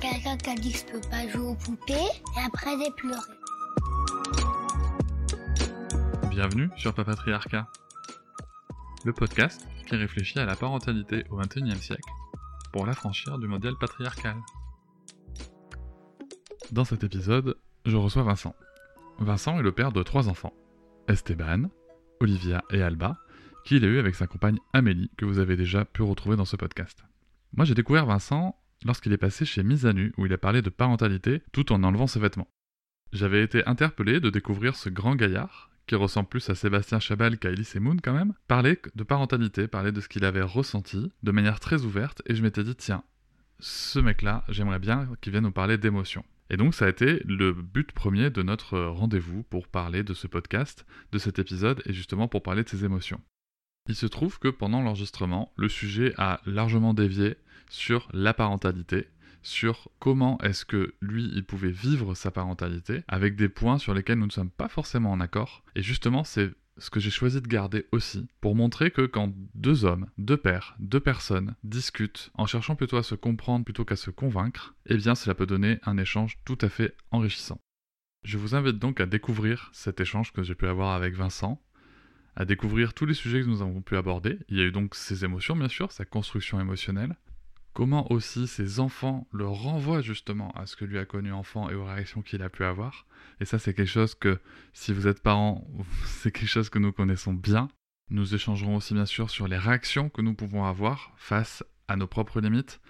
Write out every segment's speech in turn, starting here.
Quelqu'un qui a dit que je peux pas jouer aux poupées et après j'ai pleuré. Bienvenue sur Papatriarcat, le podcast qui réfléchit à la parentalité au XXIe siècle pour l'affranchir du modèle patriarcal. Dans cet épisode, je reçois Vincent. Vincent est le père de trois enfants, Esteban, Olivia et Alba, qu'il a eu avec sa compagne Amélie, que vous avez déjà pu retrouver dans ce podcast. Moi j'ai découvert Vincent lorsqu'il est passé chez Mise à Nu, où il a parlé de parentalité tout en enlevant ses vêtements. J'avais été interpellé de découvrir ce grand gaillard qui ressemble plus à Sébastien Chabal qu'à Elise Moon quand même, parlait de parentalité, parlait de ce qu'il avait ressenti de manière très ouverte, et je m'étais dit, tiens, ce mec-là, j'aimerais bien qu'il vienne nous parler d'émotions. Et donc ça a été le but premier de notre rendez-vous pour parler de ce podcast, de cet épisode, et justement pour parler de ses émotions. Il se trouve que pendant l'enregistrement, le sujet a largement dévié sur la parentalité, sur comment est-ce que lui, il pouvait vivre sa parentalité, avec des points sur lesquels nous ne sommes pas forcément en accord. Et justement, c'est ce que j'ai choisi de garder aussi, pour montrer que quand deux hommes, deux pères, deux personnes discutent en cherchant plutôt à se comprendre plutôt qu'à se convaincre, eh bien cela peut donner un échange tout à fait enrichissant. Je vous invite donc à découvrir cet échange que j'ai pu avoir avec Vincent, à découvrir tous les sujets que nous avons pu aborder. Il y a eu donc ses émotions bien sûr, sa construction émotionnelle, comment aussi ses enfants le renvoient justement à ce que lui a connu enfant et aux réactions qu'il a pu avoir. Et ça, c'est quelque chose que, si vous êtes parents, c'est quelque chose que nous connaissons bien. Nous échangerons aussi bien sûr sur les réactions que nous pouvons avoir face à nos propres limites.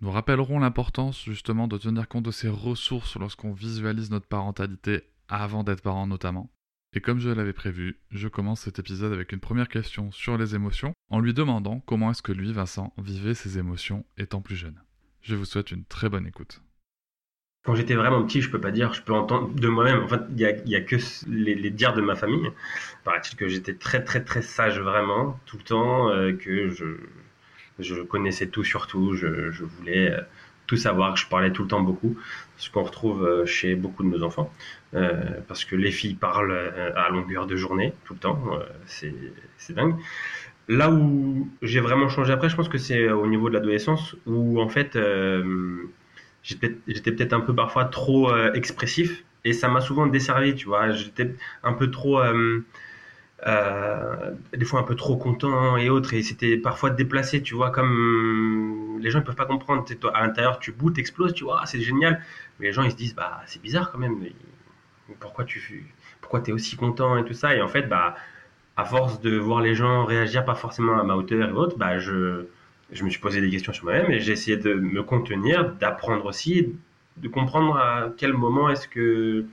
Nous rappellerons l'importance justement de tenir compte de ces ressources lorsqu'on visualise notre parentalité avant d'être parent notamment. Et comme je l'avais prévu, je commence cet épisode avec une première question sur les émotions, en lui demandant comment est-ce que lui, Vincent, vivait ses émotions étant plus jeune. Je vous souhaite une très bonne écoute. Quand j'étais vraiment petit, je peux pas dire, je peux entendre de moi-même. En fait, il y a, que les, dires de ma famille. Paraît-il que j'étais très très très sage vraiment tout le temps, euh, que je, connaissais tout sur tout, je, je voulais euh, tout savoir, je parlais tout le temps beaucoup, ce qu'on retrouve euh, chez beaucoup de nos enfants, euh, parce que les filles parlent euh, à longueur de journée, tout le temps, c'est dingue. Là où j'ai vraiment changé après, je pense que c'est au niveau de l'adolescence, où en fait, j'étais peut-être un peu parfois trop expressif, et ça m'a souvent desservi, tu vois, j'étais un peu trop... Euh, des fois un peu trop content et autres, et c'était parfois déplacé, tu vois, comme les gens ils peuvent pas comprendre. À l'intérieur, tu bouts, exploses, tu vois, c'est génial, mais les gens ils se disent, bah c'est bizarre quand même, pourquoi tu pourquoi es aussi content et tout ça, et en fait, bah à force de voir les gens réagir pas forcément à ma hauteur et autres, bah je, je me suis posé des questions sur moi-même et j'ai essayé de me contenir, d'apprendre aussi, de comprendre à quel moment est-ce que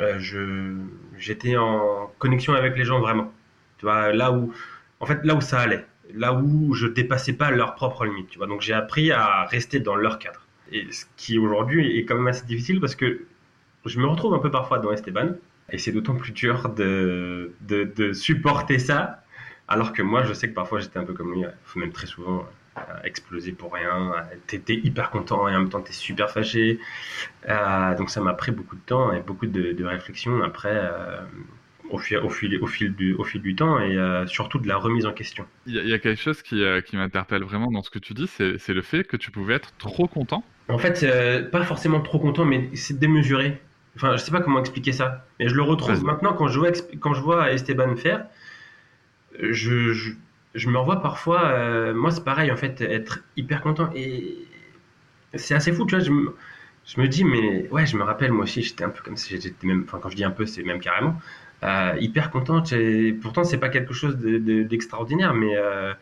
euh, je j'étais en connexion avec les gens vraiment. Tu vois, là où en fait là où ça allait, là où je dépassais pas leurs propres limites, tu vois. Donc j'ai appris à rester dans leur cadre. Et ce qui aujourd'hui est quand même assez difficile parce que je me retrouve un peu parfois dans Esteban et c'est d'autant plus dur de, de, de, supporter ça alors que moi je sais que parfois j'étais un peu comme lui, même très souvent exploser pour rien. T'étais hyper content et en même temps t'es super fâché. Euh, donc ça m'a pris beaucoup de temps et beaucoup de, réflexion après euh, au, fil, au, fil, au, fil du, au fil du temps et euh, surtout de la remise en question. Il y, a quelque chose qui, qui m'interpelle vraiment dans ce que tu dis, c'est le fait que tu pouvais être trop content. En fait, pas forcément trop content, mais c'est démesuré. Enfin, je sais pas comment expliquer ça, mais je le retrouve maintenant quand je vois, quand je vois Esteban faire. je, je me revois parfois, euh, moi c'est pareil en fait, être hyper content et c'est assez fou, tu vois. Je me, je me, dis, mais ouais, je me rappelle moi aussi, j'étais un peu comme si j'étais même, enfin quand je dis un peu, c'est même carrément euh, hyper content. Pourtant, c'est pas quelque chose d'extraordinaire, mais euh,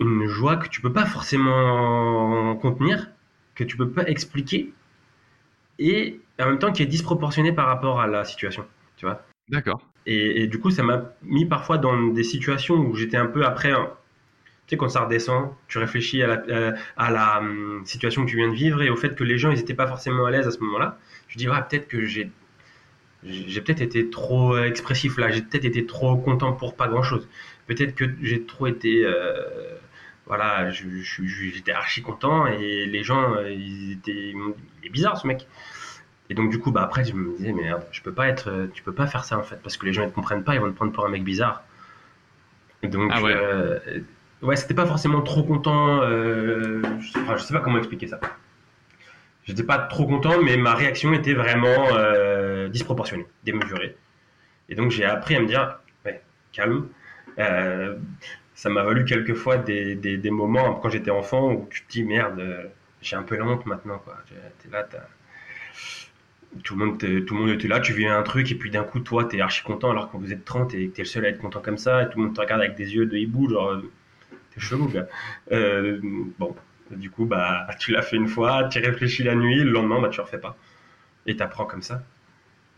une joie que tu peux pas forcément contenir, que tu peux pas expliquer et en même temps qui est disproportionnée par rapport à la situation, tu vois. D'accord. Et, du coup, ça m'a mis parfois dans des situations où j'étais un peu après, Tu sais, quand ça redescend, tu réfléchis à la, euh, à la hum, situation que tu viens de vivre et au fait que les gens, ils n'étaient pas forcément à l'aise à ce moment-là. Je dis, ouais, peut-être que j'ai j'ai peut-être été trop expressif là, j'ai peut-être été trop content pour pas grand-chose. Peut-être que j'ai trop été... Euh, voilà, j'étais archi content et les gens, euh, ils étaient... Il est bizarre ce mec. Et donc du coup, bah après, je me disais, mais je peux pas être, tu peux pas faire ça en fait, parce que les gens ils te comprennent pas, ils vont te prendre pour un mec bizarre. donc, ah ouais. Euh, ouais, c'était pas forcément trop content. Euh, je, enfin, je sais pas comment expliquer ça. J'étais pas trop content, mais ma réaction était vraiment euh, disproportionnée, démesurée. Et donc j'ai appris à me dire, ouais, calme. Euh, ça m'a valu quelquefois des, des, des moments quand j'étais enfant où tu te dis merde, j'ai un peu la honte maintenant quoi. T'es là, t'as tout le monde tout le monde était là tu vis un truc et puis d'un coup toi t'es archi content alors que vous êtes 30 et t'es le seul à être content comme ça et tout le monde te regarde avec des yeux de hibou genre t'es chelou gars. Euh, bon du coup bah tu l'as fait une fois tu réfléchis la nuit le lendemain bah tu refais pas. Et t'apprends comme ça.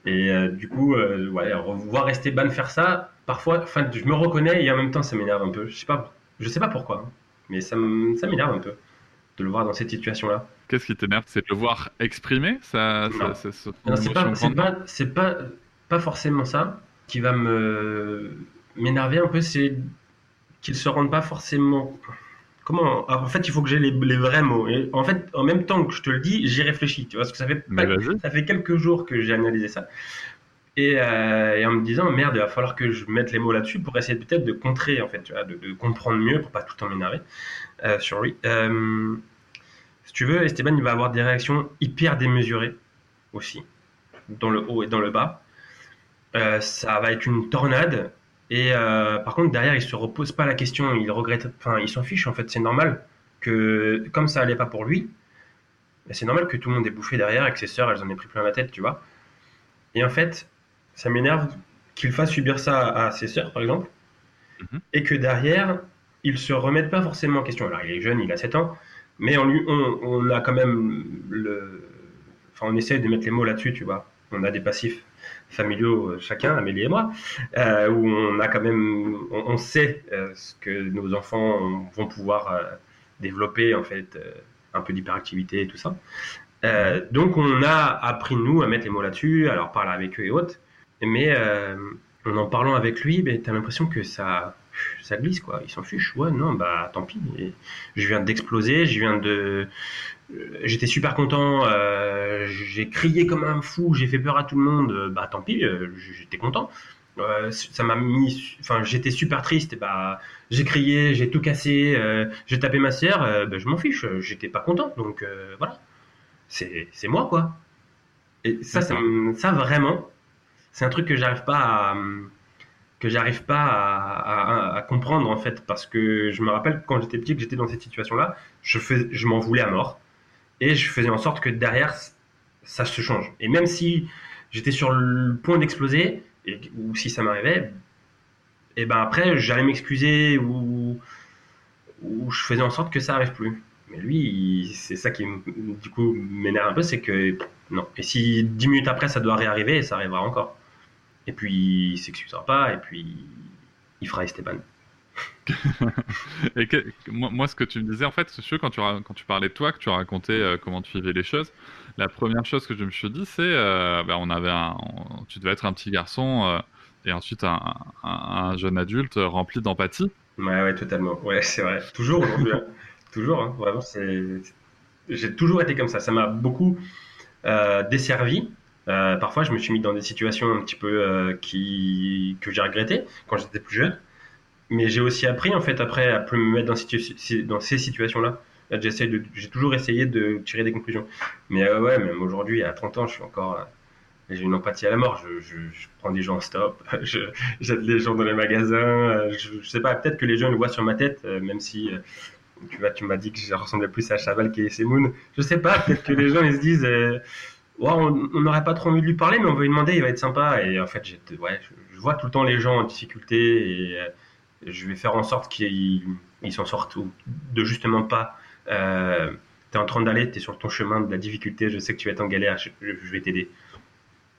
Et euh, du coup euh, ouais voir Esteban faire ça parfois enfin je me reconnais et en même temps ça m'énerve un peu. Je sais pas je sais pas pourquoi hein, mais ça m'énerve un peu de le voir dans cette situation là Qu'est-ce qui t'énerve? C'est de le voir exprimer? Ça, Non, c'est pas, pas, pas, forcément ça qui va me m'énerver un peu, c'est qu'il se rende pas forcément. Comment En fait, il faut que j'ai les, les, vrais mots. Et en fait, en même temps que je te le dis, j'y réfléchis. Tu vois, parce que ça fait, ça fait quelques jours que j'ai analysé ça. Et, euh, et, en me disant, merde, il va falloir que je mette les mots là-dessus pour essayer peut-être de contrer, en fait, tu vois, de, de, comprendre mieux pour pas tout le temps m'énerver euh, sur lui. Euh, si tu veux, Esteban, il va avoir des réactions hyper démesurées aussi, dans le haut et dans le bas. Euh, ça va être une tornade. Et euh, par contre, derrière, il se repose pas la question, il regrette, enfin, il s'en fiche en fait. C'est normal que, comme ça allait pas pour lui, ben, c'est normal que tout le monde ait bouffé derrière et que ses sœurs, elles en aient pris plein la tête, tu vois. Et en fait, ça m'énerve qu'il fasse subir ça à ses sœurs, par exemple, mhm. et que derrière, il se remette pas forcément en question. Alors, il est jeune, il a 7 ans, mais on, a quand même le. Enfin, on essaie de mettre les mots là-dessus, tu vois. On a des passifs familiaux, euh, chacun, Amélie et moi, euh, où on a quand même. On, sait euh, ce que nos enfants vont pouvoir développer, en fait, un peu d'hyperactivité et tout ça. donc, on a appris, nous, à mettre les mots là-dessus, alors parler avec eux et autres. Mais en en parlant avec lui, ben, tu as l'impression que ça ça glisse quoi. Ils s'en fichent. Ouais, non, bah tant pis. je viens d'exploser, je viens de. Euh, j'étais super content, euh, j'ai crié comme un fou, j'ai fait peur à tout le monde. Bah tant pis, euh, j'étais content. ça m'a mis. Enfin, j'étais super triste. bah, j'ai crié, j'ai tout cassé, j'ai tapé ma sœur. Bah, je m'en fiche, j'étais pas content. Donc voilà, c'est moi quoi. Et ça, ça, ça vraiment, c'est un truc que j'arrive pas à que j'arrive pas à, comprendre en fait parce que je me rappelle quand j'étais petit que j'étais dans cette situation là je fais, je m'en voulais à mort et je faisais en sorte que derrière ça se change. Et même si j'étais sur le point d'exploser ou si ça m'arrivait et ben après j'allais m'excuser ou, je faisais en sorte que ça arrive plus. Mais lui c'est ça qui du coup m'énerve un peu c'est que non. Et si dix minutes après ça doit réarriver ça arrivera encore et puis il s'excusera pas, et puis il fera Esteban. et moi, ce que tu me disais, en fait, c'est quand tu, quand tu parlais de toi, que tu racontais euh, comment tu vivais les choses, la première chose que je me suis dit, c'est euh, bah, on avait un, tu devais être un petit garçon euh, et ensuite un, un, jeune adulte rempli d'empathie. Ouais, ouais, totalement. Ouais, c'est vrai. Toujours aujourd'hui. Hein. Toujours, hein. vraiment. J'ai toujours été comme ça. Ça m'a beaucoup desservi euh, parfois, je me suis mis dans des situations un petit peu euh, que j'ai regretté quand j'étais plus jeune. Mais j'ai aussi appris, en fait, après, à plus me mettre dans, ces situations-là. J'ai toujours essayé de tirer des conclusions. Mais euh, ouais, même aujourd'hui, à 30 ans, je suis encore. j'ai une empathie à la mort. Je, je, prends des gens en stop, j'aide les gens dans les magasins. Je, sais pas, peut-être que les gens le voient sur ma tête, même si tu vois, tu m'as dit que je ressemblais plus à Chaval qu'à Semoun. Je sais pas, peut-être que les gens ils se disent on n'aurait pas trop envie de lui parler, mais on va lui demander, il va être sympa. Et en fait, je, vois tout le temps les gens en difficulté et euh, je vais faire en sorte qu'ils s'en sortent ou de justement pas. Euh, tu es en train d'aller, tu es sur ton chemin de la difficulté, je sais que tu vas être en galère, je, vais t'aider.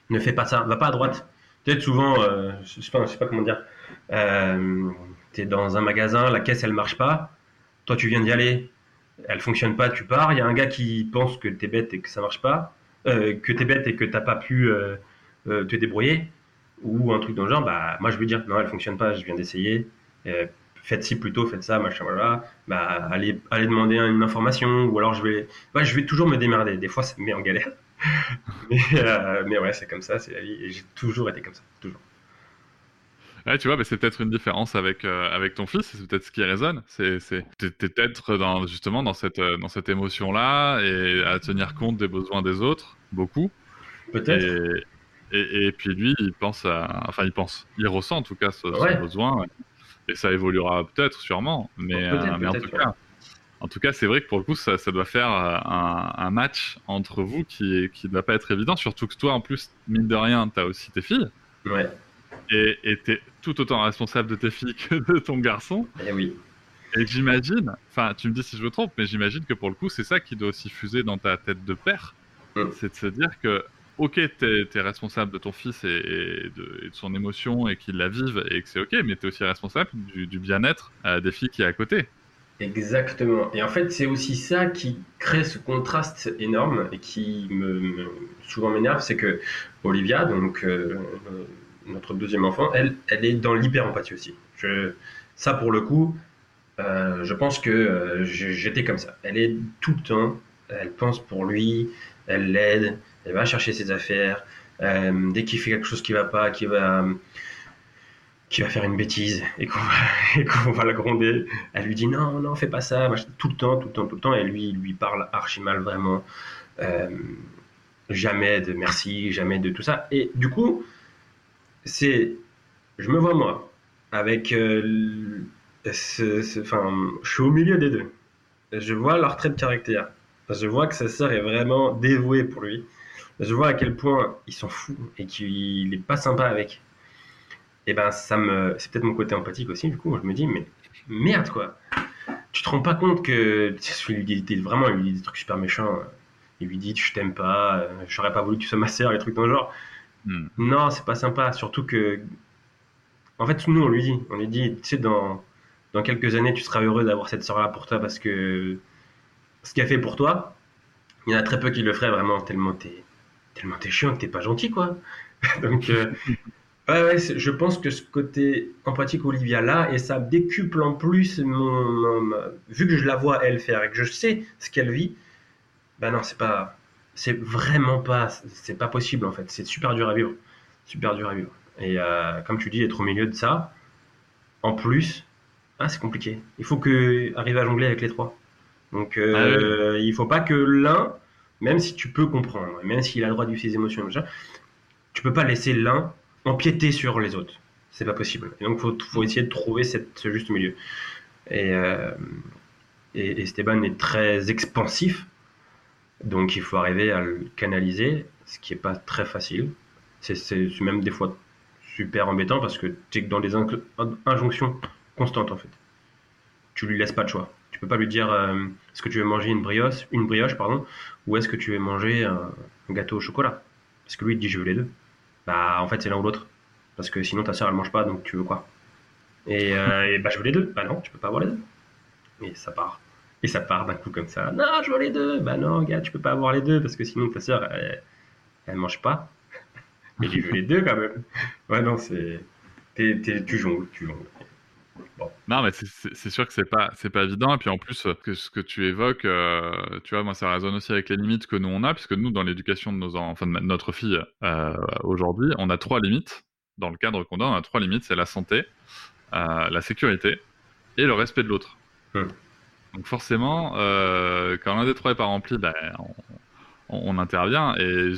Ne fais pas ça, va pas à droite. Peut-être souvent, euh, je, sais sais pas comment dire, tu es dans un magasin, la caisse elle marche pas, toi tu viens d'y aller, elle fonctionne pas, tu pars. Il y a un gars qui pense que t'es bête et que ça marche pas, euh, que t'es bête et que t'as pas pu euh, euh, te débrouiller, ou un truc dans le genre, bah moi je vais dire non, elle fonctionne pas, je viens d'essayer. Faites ci plutôt, faites ça, machin, voilà. Bah allez, allez demander une information, ou alors je vais, je vais toujours me démerder. Des fois ça me met en galère, mais, mais ouais, c'est comme ça, c'est la vie, et j'ai toujours été comme ça, toujours. Ouais, tu vois, mais c'est peut-être une différence avec, euh, avec ton fils, c'est peut-être ce qui résonne. C'est, c'est, t'es, peut-être dans, justement dans cette, euh, dans cette émotion-là et à tenir compte des besoins des autres, beaucoup. Peut-être. Et, et, et puis lui, il pense à, enfin, il pense, il ressent en tout cas ce, Ouais. ce besoin et ça évoluera peut-être, sûrement, mais, Peut-être, euh, mais en tout ouais. cas. En tout cas, c'est vrai que pour le coup, ça, ça doit faire un, un match entre vous qui, qui ne doit pas être évident. Surtout que toi, en plus, mine de rien, tu as aussi tes filles. Ouais. Et et t'es tout autant responsable de tes filles que de ton garçon. Eh oui. Et j'imagine, enfin, tu me dis si je me trompe, mais j'imagine que pour le coup, c'est ça qui doit aussi fuser dans ta tête de père. Mm. C'est de se dire que, ok, t'es es responsable de ton fils et, et de, et de son émotion et qu'il la vive et que c'est ok, mais t'es aussi responsable du, du bien-être euh, des filles qui est à côté. Exactement. Et en fait, c'est aussi ça qui crée ce contraste énorme et qui me, me- souvent m'énerve, c'est que Olivia, donc euh, euh, notre deuxième enfant, elle, elle est dans l'hyper-empathie aussi. Ça, pour le coup, euh, je pense que euh, j'étais comme ça. Elle est tout le temps, elle pense pour lui, elle l'aide, elle va chercher ses affaires. euh, dès qu'il fait quelque chose qui va pas, qui va, qui va faire une bêtise et qu'on va, qu'on va la gronder, elle lui dit non, non, fais pas ça, tout le temps, tout le temps, tout le temps, et lui, il lui parle archi mal vraiment. Jamais de merci, jamais de tout ça. Et du coup, c'est, je me vois moi, avec, euh, enfin, je suis au milieu des deux. Je vois leur trait de caractère. Je vois que sa sœur est vraiment dévouée pour lui. Je vois à quel point il s'en fout et qu'il est pas sympa avec. Et ben ça me, c'est peut-être mon côté empathique aussi. Du coup, je me dis mais merde quoi. Tu te rends pas compte que il lui dit des- vraiment, il lui dit des trucs super méchants. Il lui dit je t'aime pas, euh, j'aurais pas voulu que tu sois ma sœur, les trucs dans le genre. Hmm. Non, c'est pas sympa. Surtout que, en fait, nous on lui dit, on lui dit, tu sais dans dans quelques années tu seras heureux d'avoir cette sœur là pour toi parce que ce qu'elle fait pour toi, il y en a très peu qui le feraient vraiment tellement t'es tellement t'es chiant que t'es pas gentil quoi. Donc euh, ouais, ouais, je pense que ce côté empathique Olivia là et ça décuple en plus mon, vu que je la vois elle faire et que je sais ce qu'elle vit, ben non c'est pas c'est vraiment pas c'est pas possible en fait. C'est super dur à vivre. Super dur à vivre. Et euh, comme tu dis être au milieu de ça en plus ah, c'est compliqué. Il faut que arriver à jongler avec les trois. Donc euh, il faut pas que l'un même si tu peux comprendre même s'il a le droit de vivre ses émotions machin, tu peux pas laisser l'un empiéter sur les autres. C'est pas possible. Et donc faut faut essayer de trouver cette, ce juste milieu. Et, euh, et et Esteban est très expansif donc il faut arriver à le canaliser, ce qui est pas très facile. C'est même des fois super embêtant parce que tu es dans des injonctions constantes en fait. Tu lui laisses pas de choix. Tu peux pas lui dire euh, est-ce que tu veux manger une brioche, une brioche pardon, ou est-ce que tu veux manger un, gâteau au chocolat? Parce que lui il dit je veux les deux. Bah en fait c'est l'un ou l'autre. Parce que sinon ta soeur elle mange pas donc tu veux quoi? Et, euh, et bah je veux les deux. Bah non, tu peux pas avoir les deux. Et ça part. Et ça part d'un coup comme ça. Non, je veux les deux. Bah non, gars, tu peux pas avoir les deux parce que sinon ta soeur, elle, elle mange pas. Mais il veut les deux quand même. Ouais, non, c'est. t'es- t'es- tu jongles, tu jongles. Non, mais c'est- sûr que c'est pas c'est pas évident. Et puis en plus, euh, que ce que tu évoques, euh, tu vois, moi ça résonne aussi avec les limites que nous on a, puisque nous dans l'éducation de nos en- enfin de ma- notre fille euh, aujourd'hui, on a trois limites dans le cadre qu'on donne. On a trois limites, c'est la santé, euh, la sécurité et le respect de l'autre. Hmm. Donc forcément, euh, quand l'un des trois est pas rempli, ben, on, intervient et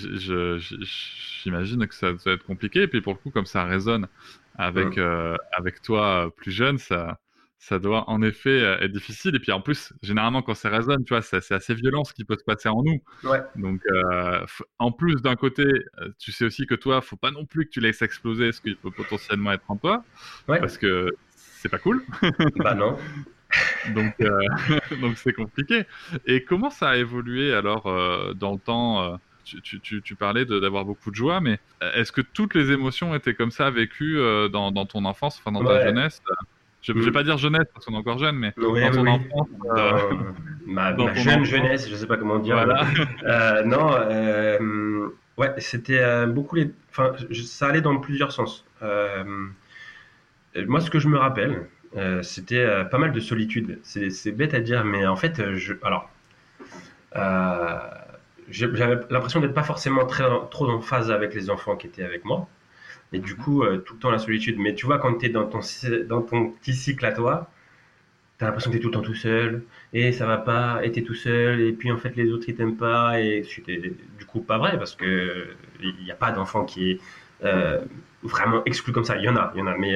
j'imagine que ça doit être compliqué. Et puis pour le coup, comme ça résonne avec, euh, avec toi euh, plus jeune, ça, ça doit en effet être difficile. Et puis en plus, généralement, quand ça résonne, tu vois, c'est assez violent ce qui peut se passer en nous. Ouais. Donc, euh, en plus, d'un côté, tu sais aussi que toi, faut pas non plus que tu laisses exploser ce qui peut potentiellement être en toi, Ouais. parce que c'est pas cool. Bah non. Donc, euh, donc c'est compliqué. Et comment ça a évolué alors euh, dans le temps euh, tu, tu, tu, parlais d'avoir beaucoup de joie, mais est-ce que toutes les émotions étaient comme ça vécues dans, dans ton enfance, enfin dans ta Ouais. jeunesse? Je ne vais pas dire jeunesse parce qu'on est encore jeune, mais Oui, dans ton oui. enfance. euh, ma, dans ma ton jeune enfance. jeunesse, je sais pas comment dire. Voilà. Euh, non, euh, ouais, c'était beaucoup les. Enfin, ça allait dans plusieurs sens. Moi, ce que je me rappelle, euh, c'était euh, pas mal de solitude. C'est bête à dire, mais en fait, euh, je. Alors. j'avais l'impression d'être pas forcément très, trop en phase avec les enfants qui étaient avec moi. Et du coup, tout le temps la solitude. Mais tu vois, quand tu es dans ton, dans ton petit cycle à toi, t'as l'impression que t'es tout le temps tout seul, et ça va pas, et t'es tout seul, et puis en fait les autres ils t'aiment pas, et c'était du coup pas vrai, parce que il n'y a pas d'enfant qui est vraiment exclu comme ça. Il y en a, il y en a, mais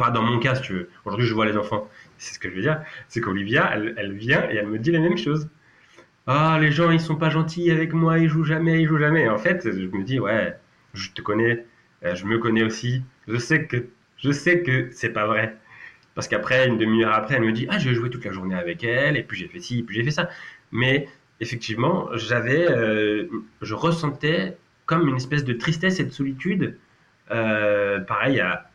pas dans mon cas, si tu veux. Aujourd'hui, je vois les enfants. C'est ce que je veux dire. C'est qu'Olivia, elle, elle vient et elle me dit la même chose. Ah, les gens, ils sont pas gentils avec moi, ils jouent jamais, ils jouent jamais. En fait, je me dis, ouais, je te connais, euh, je me connais aussi. Je sais que, je sais que c'est pas vrai. Parce qu'après, une demi-heure après, elle me dit, ah, j'ai joué toute la journée avec elle, et puis j'ai fait ci, et puis j'ai fait ça. Mais effectivement, j'avais, euh, je ressentais comme une espèce de tristesse et de solitude. Euh, pareil, à,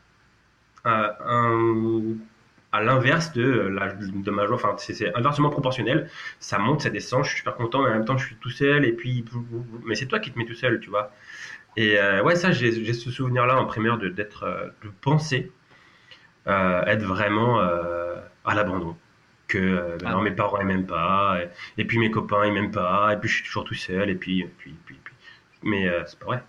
à, l'inverse de, la, de ma joie. Enfin, c'est inversement proportionnel. Ça monte, ça descend. Je suis super content, mais en même temps, je suis tout seul. Et puis, mais c'est toi qui te mets tout seul, tu vois. Et euh, ouais, ça, j'ai ce souvenir-là en primaire de d'être, euh, de penser euh, être vraiment euh, à l'abandon. Que Ah non, mes parents ils m'aiment pas, et, et puis mes copains ils m'aiment pas, et puis je suis toujours tout seul, et puis, et puis, et puis, puis. mais c'est pas vrai.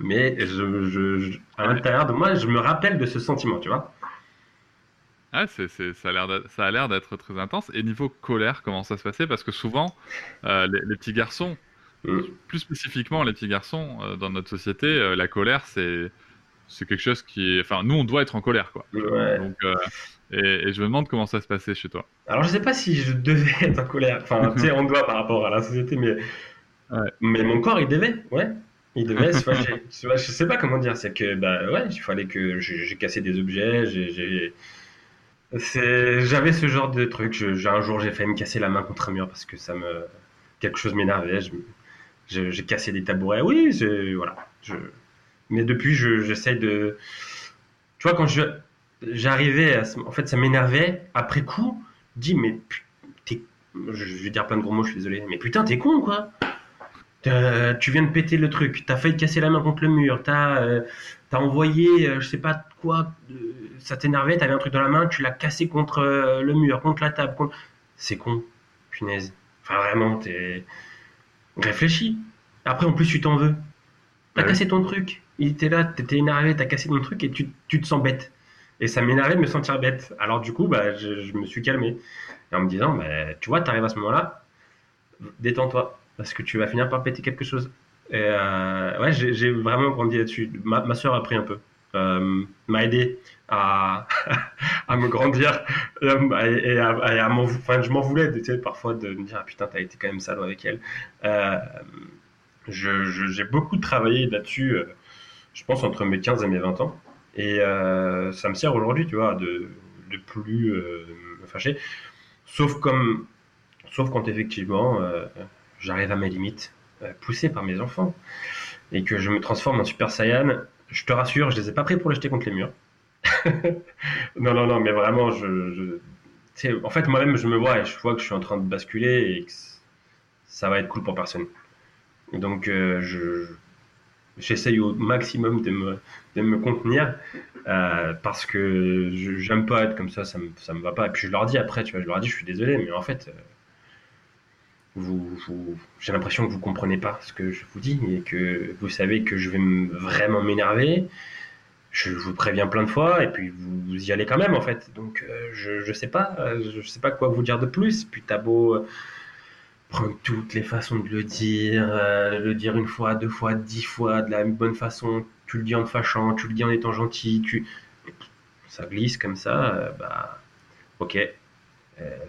Mais je, je, je- à l'intérieur de moi, je me rappelle de ce sentiment, tu vois. Ah, c'est- ça a l'air d'être- ça a l'air d'être très intense. Et niveau colère, comment ça se passait? Parce que souvent, euh, les, les petits garçons, Mm. plus spécifiquement les petits garçons, euh, dans notre société, euh, la colère, c'est, c'est quelque chose qui est... Enfin, nous, on doit être en colère, quoi. Ouais. Donc, et, et je me demande comment ça se passait chez toi. Alors je sais pas si je devais être en colère. Enfin, tu sais, on doit par rapport à la société, mais Ouais. mais mon corps il devait, ouais. Il devait je, sais pas- comment dire. C'est que bah ouais, il fallait que j'ai cassé des objets. j'ai- j'avais ce genre de truc. Je- j'ai- un jour j'ai failli me casser la main contre un mur parce que ça me quelque chose m'énervait. J'ai cassé des tabourets. Oui, voilà. Je... Mais depuis, je- j'essaie de. Tu vois, quand je j'arrivais, à en fait, ça m'énervait. Après coup, je dis mais je vais dire plein de gros mots, je suis désolé. Mais putain, t'es con quoi? Tu viens de péter le truc. T'as failli te casser la main contre le mur. T'as euh, t'as envoyé, euh, je sais pas quoi. euh, ça t'énervait. T'avais un truc dans la main. Tu l'as cassé contre euh, le mur, contre la table. contre- C'est con, punaise. Enfin vraiment, t'es réfléchis. Après, en plus, tu t'en veux. T'as Ouais. cassé ton truc. Il était là, t'étais énervé, t'as cassé ton truc et tu, tu te sens bête. Et ça m'énervait de me sentir bête. Alors du coup, bah, je, je me suis calmé. Et en me disant, bah, tu vois, t'arrives à ce moment-là, détends-toi. Parce que tu vas finir par péter quelque chose. Euh, ouais, j'ai vraiment grandi là-dessus. Ma, ma soeur a pris un peu. Euh, m'a aidé à, me grandir à, et à- à enfin, je m'en voulais parfois de me dire ah, putain t'as été quand même salaud avec elle euh, j'ai beaucoup travaillé là-dessus euh, je pense entre mes 15 et mes 20 ans et euh, ça me sert aujourd'hui tu vois de, de plus euh, me fâcher sauf comme sauf quand effectivement euh, j'arrive à mes limites euh, poussé par mes enfants et que je me transforme en Super Saiyan je te rassure, je les ai pas pris pour les jeter contre les murs. non, non, non, mais vraiment, je, en fait, moi-même, je me vois et je vois que je suis en train de basculer et que ça va être cool pour personne. Donc, euh, je, j'essaye au maximum de me, de me contenir euh, parce que j'aime pas être comme ça, ça me, ça me va pas. Et puis, je leur dis après, tu vois, je leur dis, je suis désolé, mais en fait, j'ai l'impression que vous comprenez pas ce que je vous dis et que vous savez que je vais me- vraiment m'énerver. Je vous préviens plein de fois et puis vous, y allez quand même en fait. Donc euh, je, je sais pas, euh, je sais pas quoi vous dire de plus. Puis t'as beau euh, prendre toutes les façons de le dire, le dire une fois, deux fois, dix fois de la bonne façon. Tu le dis en te fâchant, tu le dis en étant gentil, tu ça glisse comme ça. bah ok,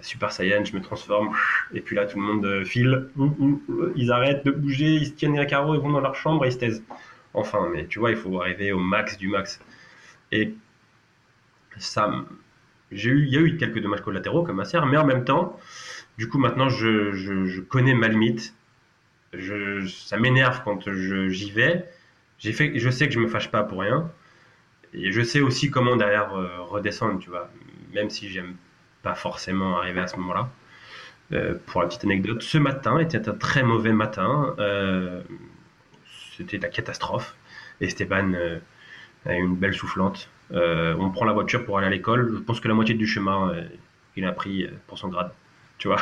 Super Saiyan, je me transforme. Et puis là, tout le monde euh, file. Ouh, Ils arrêtent de bouger, ils se tiennent les carreaux, ils vont dans leur chambre et ils se taisent. Enfin, mais tu vois, il faut arriver au max du max. Et ça, j'ai eu, il y a eu quelques dommages collatéraux comme ma sœur, mais en même temps, du coup, maintenant, je, connais ma limite. Ça m'énerve quand j'y vais. J'ai fait, je sais que je me fâche pas pour rien. et je sais aussi comment derrière euh, redescendre, tu vois, même si j'aime pas forcément arriver à ce moment-là. Euh, pour la petite anecdote, ce matin était un très mauvais matin. Euh, c'était la catastrophe. Esteban euh, a eu une belle soufflante. Euh, on prend la voiture pour aller à l'école. Je pense que la moitié du chemin, il a pris pour son grade. Tu vois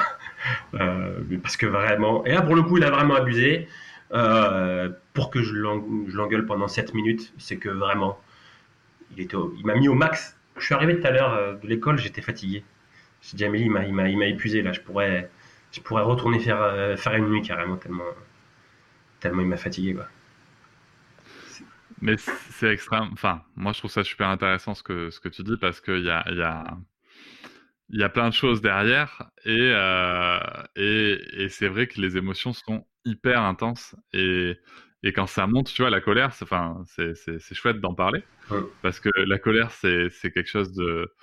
Parce que vraiment. Et là, pour le coup, il a vraiment abusé. Pour que je l'en- je l'engueule pendant 7 minutes, c'est que vraiment, il, m'a mis au max. Je suis arrivé tout à l'heure de l'école, j'étais fatigué. J'ai dit, Amélie, il m'a, il m'a, épuisé là. Je pourrais, je pourrais retourner faire, euh, faire une nuit carrément, tellement, tellement il m'a fatigué. Quoi. Mais c'est extrême. Enfin, moi, je trouve ça super intéressant ce que, ce que tu dis parce qu'il y a, y, a, y a plein de choses derrière et, euh, et, et c'est vrai que les émotions sont hyper intenses et, et quand ça monte, tu vois, la colère, c'est, enfin, c'est, c'est, c'est chouette d'en parler parce que la colère, c'est, c'est quelque chose de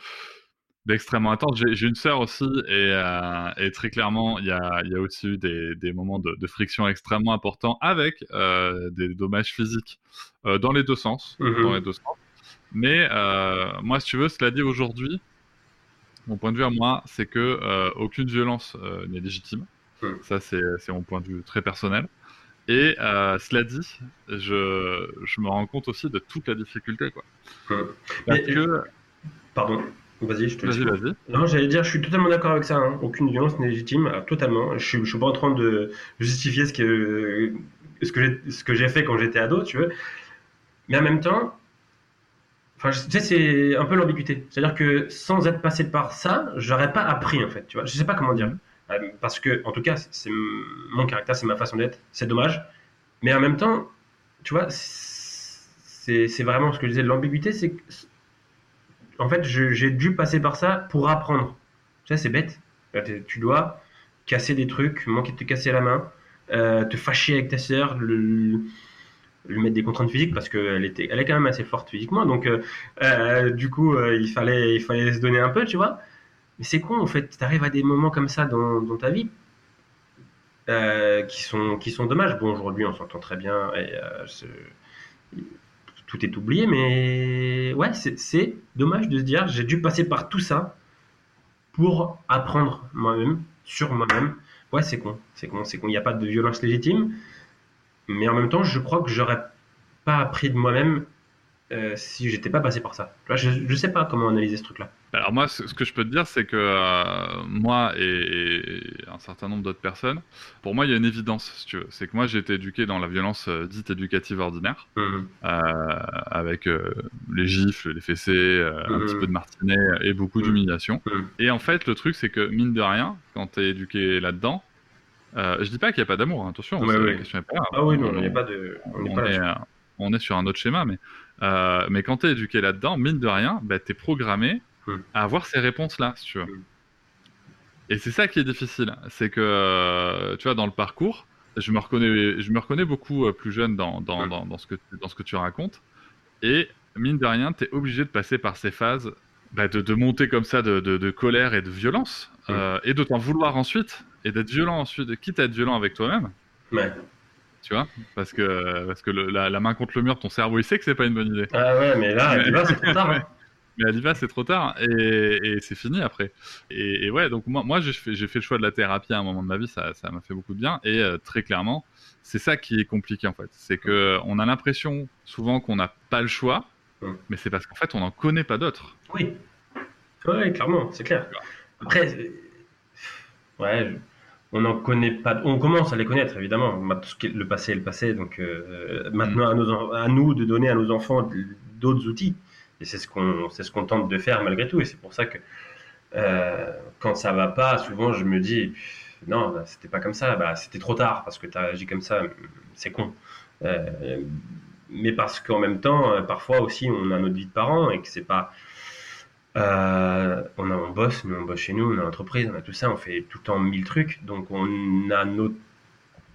d'extrêmement intense. J'ai, une sœur aussi et, euh, et très clairement, il y a, il y a aussi eu des, des moments de, de friction extrêmement importants avec euh, des dommages physiques euh, dans les deux sens, Mhm. dans les deux sens. Mais moi, si tu veux, cela dit aujourd'hui, mon point de vue à moi, c'est que aucune violence n'est légitime. Mhm. Ça, c'est mon point de vue très personnel. Et cela dit, je, je me rends compte aussi de toute la difficulté, quoi. Parce Mais- que, Pardon, vas-y, je te vas-y, vas-y. Non, j'allais dire, je suis totalement d'accord avec ça. hein. Aucune violence n'est légitime, alors, totalement. Je suis, je suis pas en train de justifier ce que, ce que j'ai, ce que j'ai fait quand j'étais ado, tu veux. Mais en même temps, enfin, tu sais, c'est un peu l'ambiguïté. C'est-à-dire que sans être passé par ça, j'aurais pas appris, en fait, tu vois. Je sais pas comment dire. Euh, Parce que, en tout cas, c'est mon caractère, c'est ma façon d'être. C'est dommage. Mais en même temps, tu vois, c'est c'est vraiment ce que je disais. L'ambiguïté, c'est en fait, j'ai dû passer par ça pour apprendre. Sais, c'est bête. Tu dois casser des trucs, manquer de te casser la main, euh, te fâcher avec ta sœur, lui mettre des contraintes physiques parce qu'elle était, elle est quand même assez forte physiquement. Donc, euh, euh, du coup, il fallait, il fallait se donner un peu, tu vois. Mais c'est con, en fait. T'arrives à des moments comme ça dans, ta vie qui sont, qui sont dommages. Bon, aujourd'hui, on s'entend très bien tout est oublié, mais ouais, c'est- dommage de se dire j'ai dû passer par tout ça pour apprendre moi-même, sur moi-même. Ouais, c'est con, c'est con, c'est con. Il n'y a pas de violence légitime, mais en même temps, je crois que j'aurais pas appris de moi-même euh, si j'étais pas passé par ça. Tu je, je sais pas comment analyser ce truc-là. Alors moi, ce ce que je peux te dire, c'est que euh, moi et, et un certain nombre d'autres personnes, pour moi, il y a une évidence, si tu veux. C'est que moi, j'ai été éduqué dans la violence euh, dite éducative ordinaire, Mhm. avec les gifles, les fessées, un Mhm. petit peu de martinet et beaucoup Mhm. d'humiliation. Et en fait, le truc, c'est que mine de rien, quand t'es éduqué là-dedans, je dis pas qu'il n'y a pas d'amour, hein, attention, Ouais, ouais. la question est pas là. Ah oui, non, pas de. On n'est on pas est, euh, on est sur un autre schéma, mais, euh, mais quand tu es éduqué là-dedans, mine de rien, bah, tu es programmé Hmm. à avoir ces réponses-là, si tu veux. Hmm. Et c'est ça qui est difficile. C'est que, euh, tu vois, dans le parcours, je me reconnais, je me reconnais beaucoup euh, plus jeune dans, dans, dans, dans ce que, tu- dans ce que tu racontes. Et mine de rien, tu es obligé de passer par ces phases, bah, de, de monter comme ça de, de, de colère et de violence, Hmm. euh, et de t'en vouloir ensuite, et d'être violent ensuite, quitte à être violent avec toi-même Ouais. Tu vois parce que parce que le- la, la main contre le mur ton cerveau il sait que c'est pas une bonne idée Ah ouais, mais là, Mais- là c'est trop tard. hein. mais à l'IVA c'est trop tard et, et c'est fini après et, et ouais donc moi moi j'ai fait le choix de la thérapie à un moment de ma vie ça ça m'a fait beaucoup de bien et euh, très clairement c'est ça qui est compliqué en fait c'est que on a l'impression souvent qu'on n'a pas le choix Mm. mais c'est parce qu'en fait on n'en connaît pas d'autres Oui. Ouais, clairement, c'est clair. Après, c'est- ouais, je- on n'en connaît pas. On commence à les connaître, évidemment. Le passé est le passé. Donc euh, maintenant, à, en- nous de donner à nos enfants d'autres outils. Et c'est ce qu'on ce qu'on tente de faire malgré tout. Et c'est pour ça que euh, quand ça va pas, souvent je me dis non, bah, c'était pas comme ça. Bah, c'était trop tard parce que tu as agi comme ça. C'est con. Euh, mais parce qu'en même temps, parfois aussi, on a notre vie de parents et que c'est pas. Euh, on, a, on bosse, nous on bosse chez nous, on a une entreprise, on a tout ça, on fait tout le temps mille trucs. Donc on a notre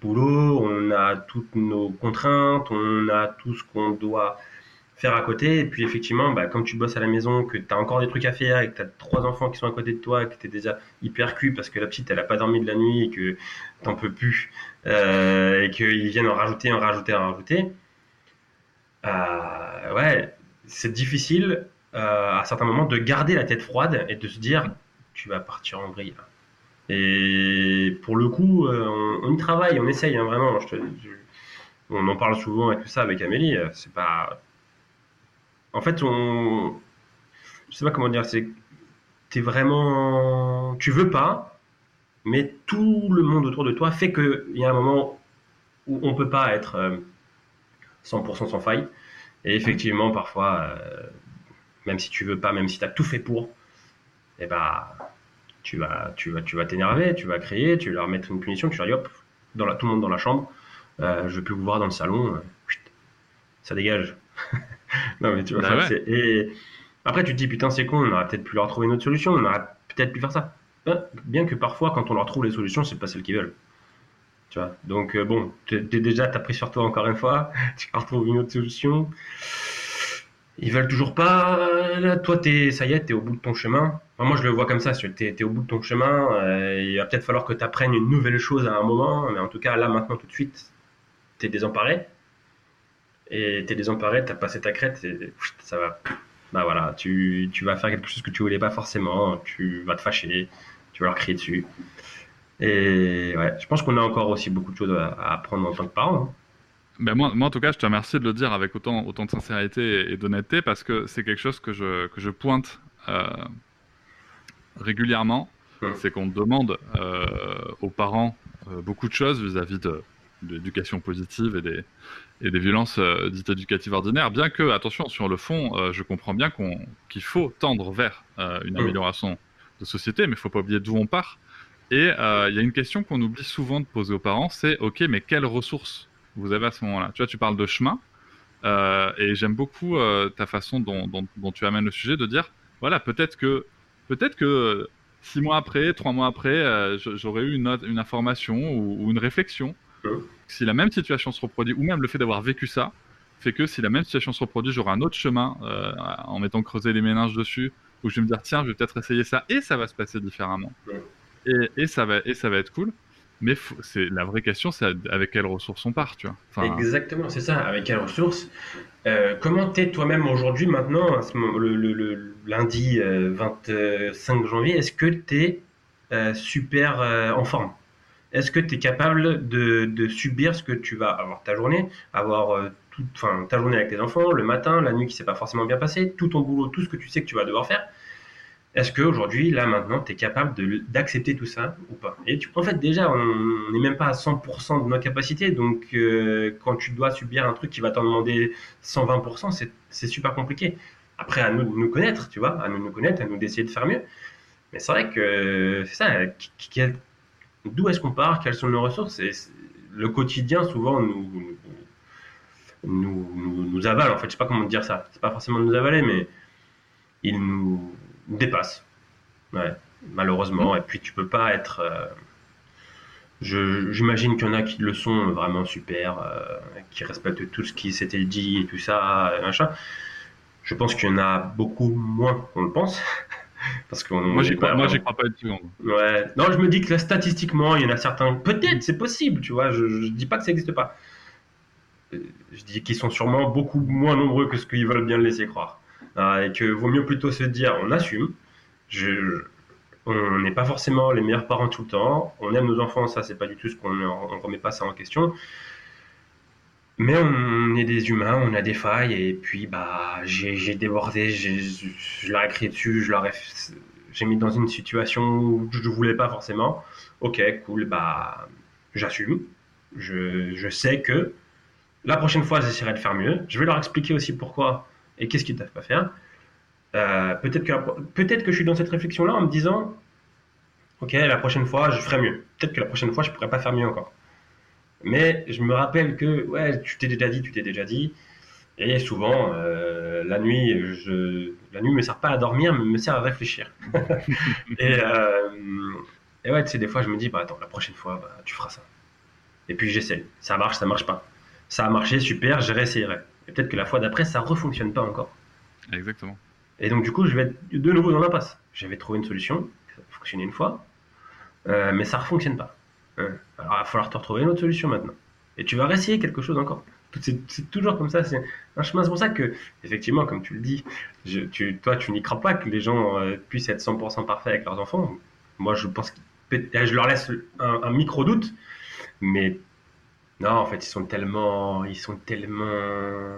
boulot, on a toutes nos contraintes, on a tout ce qu'on doit faire à côté. Et puis effectivement, bah, comme tu bosses à la maison, que tu as encore des trucs à faire et que tu as trois enfants qui sont à côté de toi, que tu es déjà hyper cul parce que la petite elle a pas dormi de la nuit et que t'en peux plus, euh, et qu'ils viennent en rajouter, en rajouter, en rajouter. Euh, ouais, c'est difficile à certains moments de garder la tête froide et de se dire tu vas partir en vrille. Et pour le coup, euh, on, y travaille, on essaye hein, vraiment. On en parle souvent tout ça avec Amélie. euh, C'est pas. En fait, on. Je sais pas comment dire. C'est. T'es vraiment. Tu veux pas, mais tout le monde autour de toi fait qu'il y a un moment où on peut pas être euh, 100% sans faille. Et effectivement, parfois, euh, même si tu veux pas, même si tu as tout fait pour, eh ben, tu vas, tu vas, tu vas t'énerver, tu vas crier, tu vas leur mettre une punition, tu leur dis hop, dans la, tout le monde dans la chambre, euh, je veux plus vous voir dans le salon, euh, chut, ça dégage. non mais tu vois, Bah ça, ouais. c'est- et après tu te dis putain c'est con, on aurait peut-être pu leur trouver une autre solution, on aurait peut-être pu faire ça. Ben, bien que parfois quand on leur trouve les solutions, c'est pas celles qu'ils veulent. Tu vois. Donc euh, bon, t'es déjà t'as pris sur toi encore une fois, tu leur trouves une autre solution. Ils veulent toujours pas. Toi, t'es, ça y est, t'es au bout de ton chemin. Moi, je le vois comme ça. Tu es, au bout de ton chemin. euh, il va peut-être falloir que tu apprennes une nouvelle chose à un moment. Mais en tout cas, là, maintenant, tout de suite, t'es désemparé. Et t'es désemparé, t'as passé ta crête. Ça va. Bah voilà, tu, tu vas faire quelque chose que tu voulais pas forcément. Tu vas te fâcher. Tu vas leur crier dessus. Et ouais, je pense qu'on a encore aussi beaucoup de choses à, apprendre en tant que parent. hein. Ben moi, moi, en tout cas, je te remercie de le dire avec autant, autant de sincérité et, et d'honnêteté parce que c'est quelque chose que je, que je pointe euh, régulièrement. C'est qu'on demande euh, aux parents euh, beaucoup de choses vis-à-vis de, de l'éducation positive et des, et des violences dites éducatives ordinaires. Bien que, attention, sur le fond, je comprends bien qu'il faut tendre vers une amélioration de société, mais il faut pas oublier d'où on part. Et il y a une question qu'on oublie souvent de poser aux parents, c'est OK, mais quelles ressources vous avez à ce moment-là Tu vois, tu parles de chemin, euh, et j'aime beaucoup euh, ta façon dont, dont- dont tu amènes le sujet, de dire, voilà, peut-être que, peut-être que euh, six mois après, trois mois après, j'aurais eu une, information ou, ou une réflexion. Si la même situation se reproduit, ou même le fait d'avoir vécu ça, fait que si la même situation se reproduit, j'aurai un autre chemin en m'étant creusé les méninges dessus, où je vais me dire, tiens, je vais peut-être essayer ça, et ça va se passer différemment. Et, et, ça va, et ça va être cool. Mais c'est la vraie question, c'est avec quelles ressources on part, tu vois. Exactement, c'est ça. Avec quelles ressources Euh, Comment t'es toi-même aujourd'hui, maintenant, le, lundi euh, 25 janvier Est-ce que t'es euh, super euh, en forme? Est-ce que t'es capable de, subir ce que tu vas avoir ta journée, avoir euh, toute, ta journée avec tes enfants, le matin, la nuit qui s'est pas forcément bien passée, tout ton boulot, tout ce que tu sais que tu vas devoir faire? Est-ce qu'aujourd'hui, là maintenant, tu es capable d'accepter tout ça ou pas? Et en fait, déjà, on n'est même pas à 100% de nos capacités. Donc, euh, quand tu dois subir un truc qui va t'en demander 120%, c'est super compliqué. Après, à nous de nous connaître, tu vois, à nous de nous connaître, à nous d'essayer de faire mieux. Mais c'est vrai que c'est ça. D'où est-ce qu'on part? Quelles sont nos ressources? Et Le quotidien, souvent, nous, nous, nous, nous avale. En fait, je sais pas comment dire ça. C'est pas forcément nous avaler, mais il nous dépasse. Ouais, malheureusement. Et puis tu peux pas être. euh, J'imagine qu'il y en a qui le sont vraiment super, euh, qui respectent tout ce qui s'était dit et tout ça, machin. Je pense qu'il y en a beaucoup moins qu'on le pense. Parce qu'on moi, j'y crois, vraiment- crois pas seconde. Ouais. Non, je me dis que là, statistiquement, il y en a certains. Peut-être, c'est possible, tu vois. Je, je dis pas que ça n'existe pas. Euh, Je dis qu'ils sont sûrement beaucoup moins nombreux que ce qu'ils veulent bien le laisser croire. Ah, et que vaut mieux plutôt se dire, on assume. Je, on n'est pas forcément les meilleurs parents tout le temps. On aime nos enfants, ça, c'est pas du tout ce qu'on on remet pas ça en question. Mais on est des humains, on a des failles, et puis bah j'ai débordé, je leur ai crié dessus, je leur ai, j'ai mis dans une situation où je ne voulais pas forcément. Ok, cool, bah j'assume. Je, je sais que la prochaine fois, j'essaierai de faire mieux. Je vais leur expliquer aussi pourquoi et qu'est-ce qu'ils ne doivent pas faire? Euh, peut-être que, peut-être que je suis dans cette réflexion-là en me disant, ok, la prochaine fois, je ferai mieux. Peut-être que la prochaine fois, je pourrais pas faire mieux encore. Mais je me rappelle que, ouais, tu t'es déjà dit, tu t'es déjà dit. Et souvent, euh, la nuit, je, la nuit me sert pas à dormir, mais me sert à réfléchir. et, euh, et ouais, tu sais, des fois, je me dis, bah attends, la prochaine fois, bah, tu feras ça. Et puis j'essaie. Ça marche, ça marche pas. Ça a marché, super, je réessayerai. Peut-être que la fois d'après, ça refonctionne pas encore. Exactement. Et donc, du coup, je vais être de nouveau dans l'impasse. J'avais trouvé une solution, ça a fonctionné une fois, euh, mais ça ne fonctionne pas. Hein. Alors, il va falloir te retrouver une autre solution maintenant. Et tu vas réessayer quelque chose encore. C'est toujours comme ça. C'est un chemin. C'est pour ça que, effectivement, comme tu le dis, tu, toi, tu n'y crois pas que les gens euh, puissent être 100% parfaits avec leurs enfants. Moi, je pense que je leur laisse un, micro doute, mais non, en fait, ils sont tellement, ils sont tellement,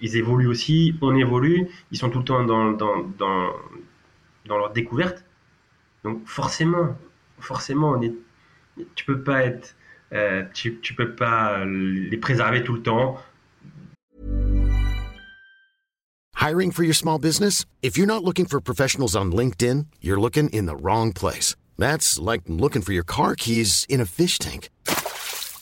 ils évoluent aussi. On évolue. Ils sont tout le temps dans, dans, dans, dans leur découverte. Donc forcément, forcément, on est, tu peux pas être Euh, tu, tu peux pas les préserver tout le temps. Hiring for your small business? If you're not looking for professionals on LinkedIn, you're looking in the wrong place. That's like looking for your car keys in a fish tank.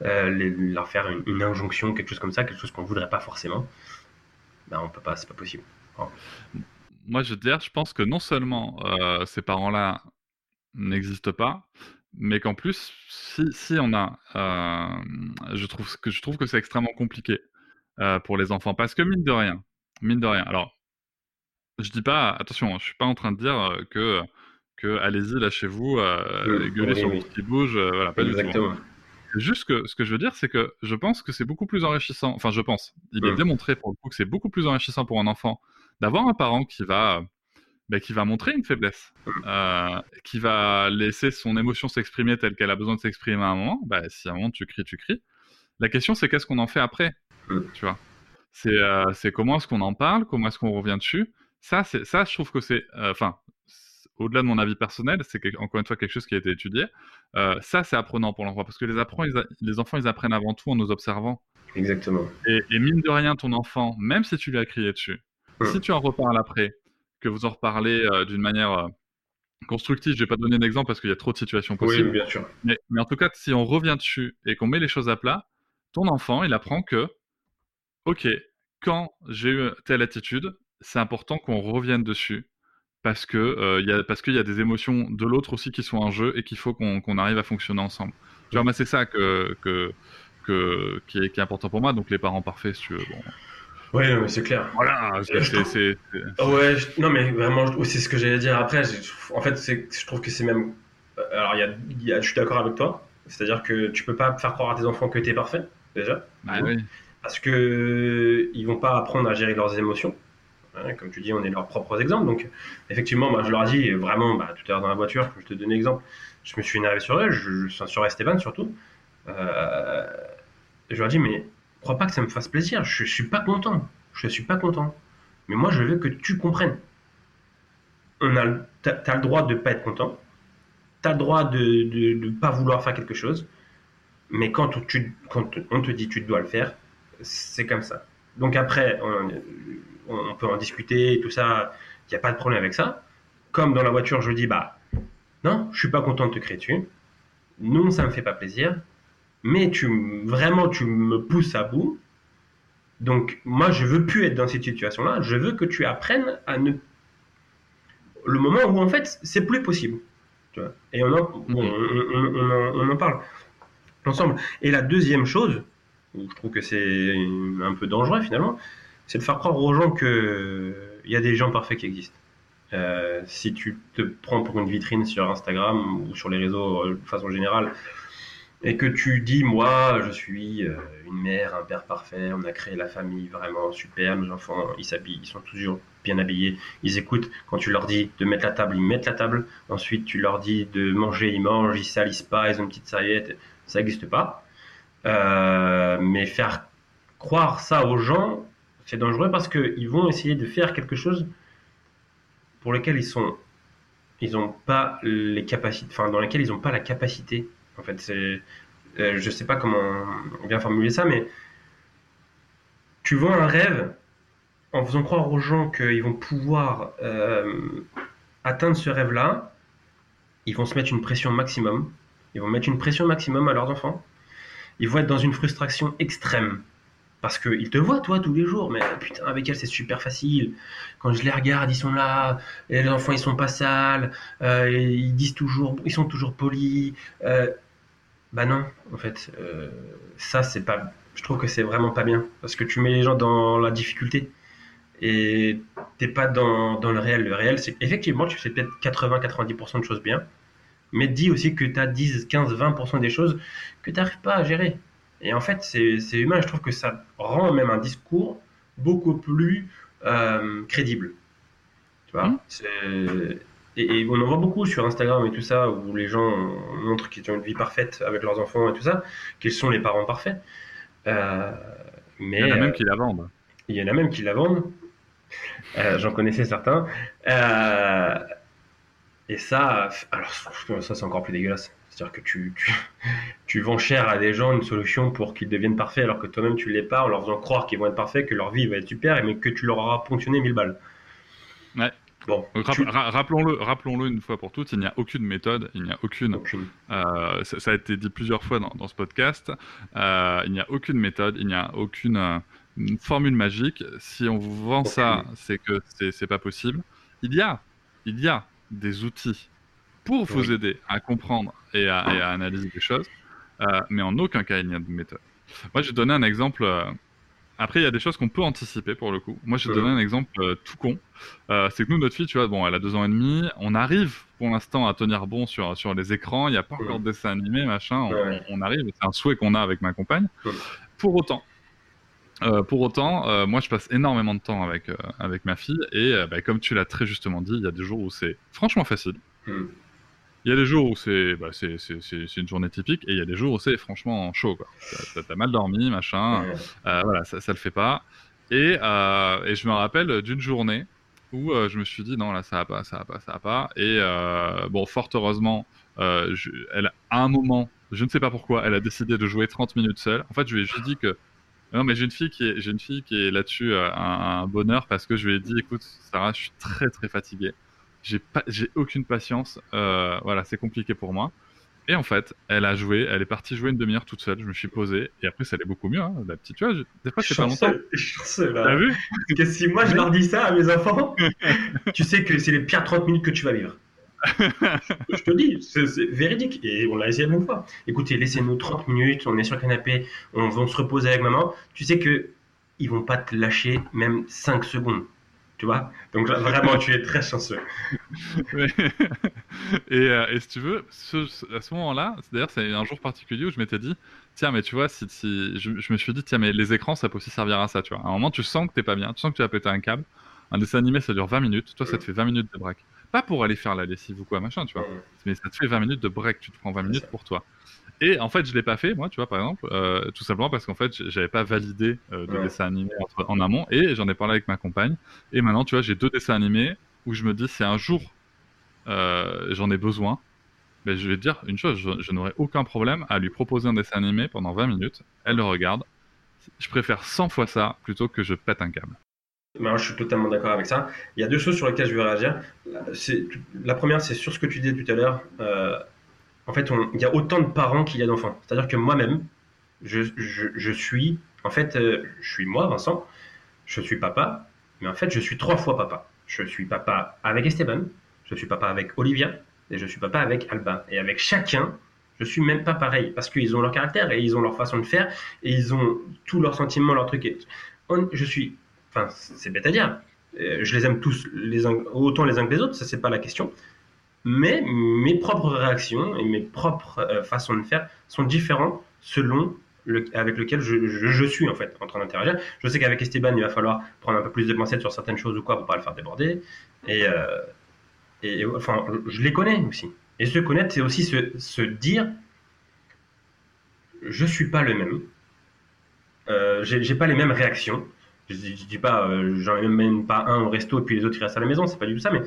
les, leur faire une, une, injonction, quelque chose comme ça, quelque chose qu'on ne voudrait pas forcément, ben on peut pas, c'est pas possible. Moi, je veux dire, je pense que non seulement euh, ces parents-là n'existent pas, mais qu'en plus, si, si on a, euh, je trouve que je trouve que c'est extrêmement compliqué euh, pour les enfants, parce que mine de rien, mine de rien. Alors, je dis pas, attention, je suis pas en train de dire euh, que que allez-y, lâchez-vous, euh, gueulez oui, sur oui. qui bouge, euh, voilà, pas Exactement. du tout. Hein. Juste que ce que je veux dire, c'est que je pense que c'est beaucoup plus enrichissant. Enfin, je pense. Il est mmh. démontré pour le coup que c'est beaucoup plus enrichissant pour un enfant d'avoir un parent qui va bah, qui va montrer une faiblesse, euh, qui va laisser son émotion s'exprimer telle qu'elle a besoin de s'exprimer à un moment. Bah, si à un moment tu cries, tu cries. La question, c'est qu'est-ce qu'on en fait après Tu vois? C'est euh, comment est-ce qu'on en parle Comment est-ce qu'on revient dessus? Ça, ça, je trouve que c'est. Euh, enfin, au-delà de mon avis personnel, c'est encore une fois quelque chose qui a été étudié. Euh, ça, c'est apprenant pour l'enfant parce que les, ils les, enfants, ils apprennent avant tout en nous observant. Exactement. Et, et mine de rien, ton enfant, même si tu lui as crié dessus, mmh. si tu en reparles après, que vous en reparlez euh, d'une manière euh, constructive. Je vais pas donner d'exemple parce qu'il y a trop de situations possibles. Oui, bien sûr. Mais, mais, en tout cas, si on revient dessus et qu'on met les choses à plat, ton enfant, il apprend que, ok, quand j'ai eu telle attitude, c'est important qu'on revienne dessus parce que euh, y a, parce qu'il y a des émotions de l'autre aussi qui sont en jeu et qu'il faut qu'on qu arrive à fonctionner ensemble. Genre, c'est ça que, que, que qui, est, qui, est, important pour moi. Donc, les parents parfaits, si tu veux, bon, mais c'est clair. Voilà, c'est. Ouais, je... non, mais vraiment, c'est ce que j'allais dire après. En fait, je trouve que c'est même. Euh, alors, y a, y a... je suis d'accord avec toi. C'est-à-dire que tu peux pas faire croire à tes enfants que tu es parfait, déjà. Bah, oui. Parce que ils vont pas apprendre à gérer leurs émotions. Hein, comme tu dis, on est leurs propres exemples. Donc, effectivement, moi, je leur ai dit vraiment, bah, tout à l'heure dans la voiture, je te donne un exemple. Je me suis énervé sur eux, je, je, sur Esteban surtout. Euh, je leur ai dit, mais crois pas que ça me fasse plaisir. Je suis pas content. Je suis pas content. Mais moi, je veux que tu comprennes. On a, t'as, as le droit de pas être content. T'as le droit de, de, de, pas vouloir faire quelque chose. Mais quand, on te dit tu dois le faire, c'est comme ça. Donc après, on peut en discuter et tout ça. Il n'y a pas de problème avec ça. Comme dans la voiture, je dis bah non, je suis pas content de te créer dessus. Non, ça me fait pas plaisir mais tu vraiment tu me pousses à bout. Donc moi je veux plus être dans cette situation-là. Je veux que tu apprennes à ne le moment où en fait c'est plus possible. Tu vois Et on en, on, on, on, on en parle ensemble. Et la deuxième chose, où je trouve que c'est un peu dangereux finalement, c'est de faire croire aux gens que il y a des gens parfaits qui existent. Euh, si tu te prends pour une vitrine sur Instagram ou sur les réseaux de façon générale, et que tu dis, moi, je suis euh, une mère, un père parfait, on a créé la famille vraiment super, nos enfants, ils s'habillent, ils sont toujours bien habillés, ils écoutent, quand tu leur dis de mettre la table, ils mettent la table, ensuite tu leur dis de manger, ils mangent, ils salissent pas, ils ont une petite serviette, ça n'existe pas. Euh, mais faire croire ça aux gens, c'est dangereux parce qu'ils vont essayer de faire quelque chose pour lequel ils sont, ils ont pas les capacités, enfin dans lesquels ils n'ont pas la capacité en fait, c'est, euh, je sais pas comment bien formuler ça, mais tu vois un rêve en faisant croire aux gens qu'ils vont pouvoir euh, atteindre ce rêve-là. Ils vont se mettre une pression maximum. Ils vont mettre une pression maximum à leurs enfants. Ils vont être dans une frustration extrême. Parce qu'ils te voient, toi, tous les jours. Mais putain, avec elle, c'est super facile. Quand je les regarde, ils sont là. Les enfants, ils sont pas sales. euh, ils disent toujours, ils sont toujours polis. Euh, bah non, en fait, euh, ça, c'est pas. Je trouve que c'est vraiment pas bien. Parce que tu mets les gens dans la difficulté. Et t'es pas dans, dans le réel. Le réel, c'est effectivement, tu fais peut-être 80-90% de choses bien. Mais dis aussi que tu as 10, 15, 20% des choses que tu n'arrives pas à gérer. Et en fait, c'est humain. Je trouve que ça rend même un discours beaucoup plus euh, crédible. Tu vois? C'est- et, et on en voit beaucoup sur Instagram et tout ça, où les gens montrent qu'ils ont une vie parfaite avec leurs enfants et tout ça, qu'ils sont les parents parfaits. Euh, mais Il y en a euh, même qui la vendent. il y en a même qui la vendent. Euh, J'en connaissais certains. Et ça, alors ça c'est encore plus dégueulasse. C'est-à-dire que tu, tu, tu vends cher à des gens une solution pour qu'ils deviennent parfaits alors que toi-même tu l'es pas en leur faisant croire qu'ils vont être parfaits, que leur vie va être super, mais que tu leur auras ponctionné 1000 balles. Ouais. Bon, tu- rappelons-le, rappelons-le une fois pour toutes, il n'y a aucune méthode, il n'y a aucune aucune. Euh, ça, ça a été dit plusieurs fois dans, dans ce podcast. Euh, il n'y a aucune méthode, il n'y a aucune euh, formule magique. Si on vous vend ça, c'est que c'est pas possible. Il y a, il y a des outils pour vous Oui. aider à comprendre et à, et à analyser des choses, euh, mais en aucun cas il n'y a de méthode. Moi, je vais donner un exemple. euh, après, il y a des choses qu'on peut anticiper pour le coup. Moi, je vais te Mhm. donner un exemple euh, tout con. C'est que nous, notre fille, tu vois, bon, elle a deux ans et demi. On arrive pour l'instant à tenir bon sur, sur les écrans. Il n'y a pas encore de dessin animé, machin. On, arrive. C'est un souhait qu'on a avec ma compagne. Pour autant, euh, pour autant, euh, moi, je passe énormément de temps avec, euh, avec ma fille. Et bah, comme tu l'as très justement dit, il y a des jours où c'est franchement facile. Hmm. Il y a des jours où c'est bah, une journée typique. Et il y a des jours où c'est franchement chaud. T'as- mal dormi, machin. Voilà, ça, ça le fait pas. Et, et je me rappelle d'une journée où je me suis dit non là ça va pas, ça va pas, ça va pas. Et bon, fort heureusement, je- elle à un moment, je ne sais pas pourquoi, elle a décidé de jouer 30 minutes seule. En fait, je lui ai juste dit que non mais j'ai une fille qui est, j'ai une fille qui est là-dessus euh, un, un bonheur parce que je lui ai dit écoute Sarah, je suis très très fatigué. J'ai pas, j'ai aucune patience. Euh, voilà, c'est compliqué pour moi. Et en fait, elle a joué, elle est partie jouer une demi-heure toute seule. Je me suis posé et après, ça allait beaucoup mieux. Hein, la petite, tu vois, je- des fois, c'est pas longtemps. T'as vu? Que si moi je leur dis ça à mes enfants, tu sais que c'est les pires 30 minutes que tu vas vivre. Je te dis, c'est véridique. Et on l'a essayé une fois. Écoutez, laissez-nous 30 minutes, on est sur le canapé, on va se reposer avec maman. Tu sais que ils vont pas te lâcher même 5 secondes. Tu vois? Donc là, vraiment, tu es très chanceux. Ouais. et, euh, et si tu veux, ce- à ce moment-là, d'ailleurs, c'est un jour particulier où je m'étais dit, tiens, mais tu vois, si, si- je, je me suis dit, tiens, mais les écrans, ça peut aussi servir à ça, tu vois. À un moment, tu sens que t'es pas bien, tu sens que tu vas péter un câble. Un dessin animé, ça dure 20 minutes. Toi, ça te fait 20 minutes de break. Pas pour aller faire la lessive ou quoi, machin, tu vois. Mais ça te fait 20 minutes de break. Tu te prends 20 C'est minutes ça. pour toi. Et en fait, je l'ai pas fait, moi, tu vois, par exemple, euh, tout simplement parce qu'en fait, j'avais pas validé euh, de Ouais. dessin animé en amont. Et j'en ai parlé avec ma compagne. Et maintenant, tu vois, j'ai deux dessins animés où je me dis, si un jour euh, j'en ai besoin, ben, je vais te dire une chose, je, je n'aurai aucun problème à lui proposer un dessin animé pendant 20 minutes. Elle le regarde. Je préfère 100 fois ça plutôt que je pète un câble. Ben, je suis totalement d'accord avec ça. Il y a deux choses sur lesquelles je veux réagir. La première, c'est sur ce que tu disais tout à l'heure. Euh, en fait, il y a autant de parents qu'il y a d'enfants. C'est-à-dire que moi-même, je, suis, en fait, euh, je suis moi, Vincent, je suis papa, mais en fait, je suis trois fois papa. Je suis papa avec Esteban, je suis papa avec Olivia, et je suis papa avec Alba. Et avec chacun, je suis même pas pareil, parce qu'ils ont leur caractère, et ils ont leur façon de faire, et ils ont tous leurs sentiments, leurs trucs. Je suis, enfin, c'est bête à dire, euh, je les aime tous autant les uns que les autres, ça c'est pas la question. Mais mes propres réactions et mes propres euh, façons de faire sont différentes selon avec lequel je, suis en fait en train d'interagir. Je sais qu'avec Esteban, il va falloir prendre un peu plus de pincettes sur certaines choses ou quoi pour pas le faire déborder. Et, euh, enfin, je les connais aussi. Et se connaître, c'est aussi se, dire je suis pas le même. J'ai pas les mêmes réactions. Je, je dis pas, euh, j'en même pas un au resto et puis les autres ils restent à la maison, c'est pas du tout ça, mais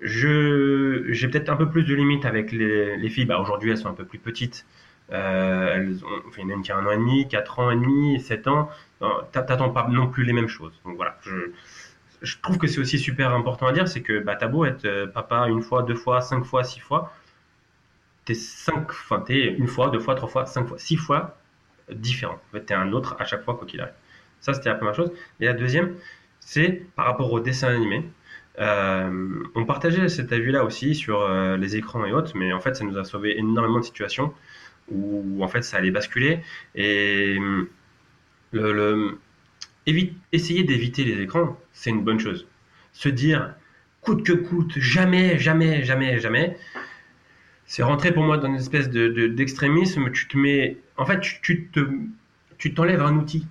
je j'ai peut-être un peu plus de limites avec les, les filles. Bah, aujourd'hui elles sont un peu plus petites. Euh, elles ont, enfin, il y en a une qui a un an et demi, quatre ans et demi, sept ans. T'attends pas non plus les mêmes choses. Donc voilà, je, je trouve que c'est aussi super important à dire, c'est que bah, t'as beau être euh, papa une fois, deux fois, cinq fois, six fois, t'es cinq, enfin t'es une fois, deux fois, trois fois, cinq fois, six fois différent. En fait, t'es un autre à chaque fois quoi qu'il arrive. Ça, c'était la première chose. Et la deuxième, c'est par rapport au dessin animé. Euh, on partageait cet avis-là aussi sur euh, les écrans et autres, mais en fait, ça nous a sauvé énormément de situations où, en fait, ça allait basculer. Et évite- essayer d'éviter les écrans, c'est une bonne chose. Se dire, coûte que coûte, jamais, jamais, jamais, jamais, c'est rentrer pour moi dans une espèce de, de- d'extrémisme. Tu te mets, en fait, te, tu t'enlèves un outil.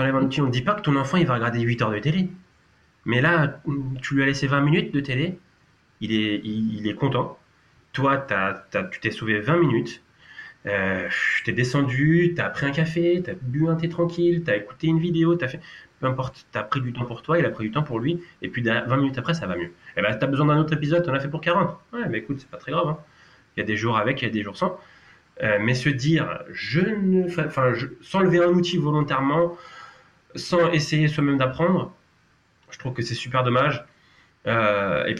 On ne dit pas que ton enfant il va regarder 8 heures de télé. Mais là, tu lui as laissé 20 minutes de télé, il est, il, est content. Toi, tu t'es sauvé 20 minutes. Euh, t'es descendu, t'as pris un café, t'as bu un thé tranquille, t'as écouté une vidéo, t'as fait. Peu importe, t'as pris du temps pour toi, il a pris du temps pour lui, et puis derrière- 20 minutes après, ça va mieux. Et ben, t'as besoin d'un autre épisode, t'en as fait pour 40. Ouais, mais écoute, c'est pas très grave. hein. Il y a des jours avec, il y a des jours sans. Euh, mais se dire, je ne. Enfin, je- sans lever un outil volontairement, sans essayer soi-même d'apprendre, je trouve que c'est super dommage. Euh, et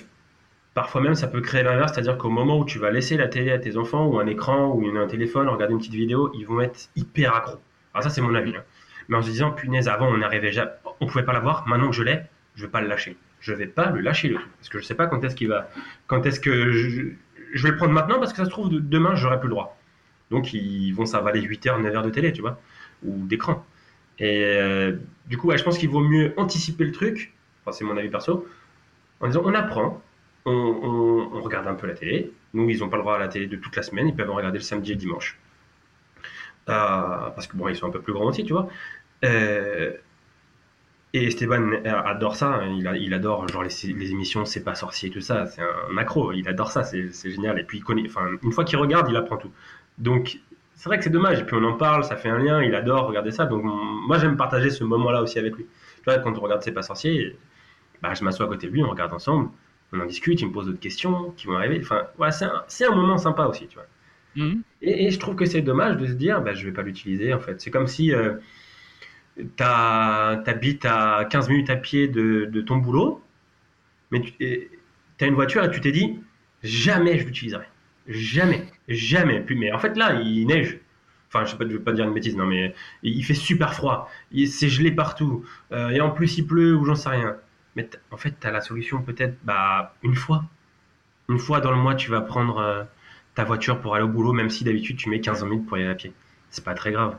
parfois même, ça peut créer l'inverse, c'est-à-dire qu'au moment où tu vas laisser la télé à tes enfants, ou un écran, ou un téléphone, regarder une petite vidéo, ils vont être hyper accros. Alors, ça, c'est mon avis. hein. Mais en se disant, punaise, avant, on n'arrivait jamais. On pouvait pas l'avoir, maintenant que je l'ai, je vais pas le lâcher. Je vais pas le lâcher, le truc. Parce que je sais pas quand est-ce qu'il va. Quand est-ce que. Je, vais le prendre maintenant, parce que ça se trouve, de- demain, j'aurai plus le droit. Donc, ils vont s'avaler 8 heures, 9 heures de télé, tu vois, ou d'écran. Et euh, du coup, ouais, je pense qu'il vaut mieux anticiper le truc, enfin, c'est mon avis perso, en disant on apprend, on, regarde un peu la télé. Nous, ils n'ont pas le droit à la télé de toute la semaine, ils peuvent en regarder le samedi et le dimanche. Euh, parce que bon, ils sont un peu plus grands aussi, tu vois. Euh, et Esteban adore ça, hein. il, adore genre les, émissions C'est pas sorcier tout ça, c'est un accro, il adore ça, c'est génial. Et puis une fois qu'il regarde, il apprend tout. Donc c'est vrai que c'est dommage, et puis on en parle, ça fait un lien, il adore regarder ça, donc moi j'aime partager ce moment-là aussi avec lui. Tu vois, quand on regarde C'est pas sorcier, bah, je m'assois à côté de lui, on regarde ensemble, on en discute, il me pose d'autres questions qui vont arriver, enfin, voilà, c'est un, moment sympa aussi, tu vois. Mhm. Et, et je trouve que c'est dommage de se dire, bah, je vais pas l'utiliser en fait. C'est comme si euh, t'habites à 15 minutes à pied de, de ton boulot, mais tu as une voiture et tu t'es dit, jamais je l'utiliserai. Jamais, jamais. Puis, mais en fait là, il neige. Enfin, je ne veux pas dire une bêtise, non, mais il fait super froid. C'est gelé partout. Euh, et en plus, il pleut ou j'en sais rien. Mais en fait, tu as la solution peut-être bah, une fois. Une fois dans le mois, tu vas prendre euh, ta voiture pour aller au boulot, même si d'habitude tu mets 15 minutes pour y aller à pied. C'est pas très grave.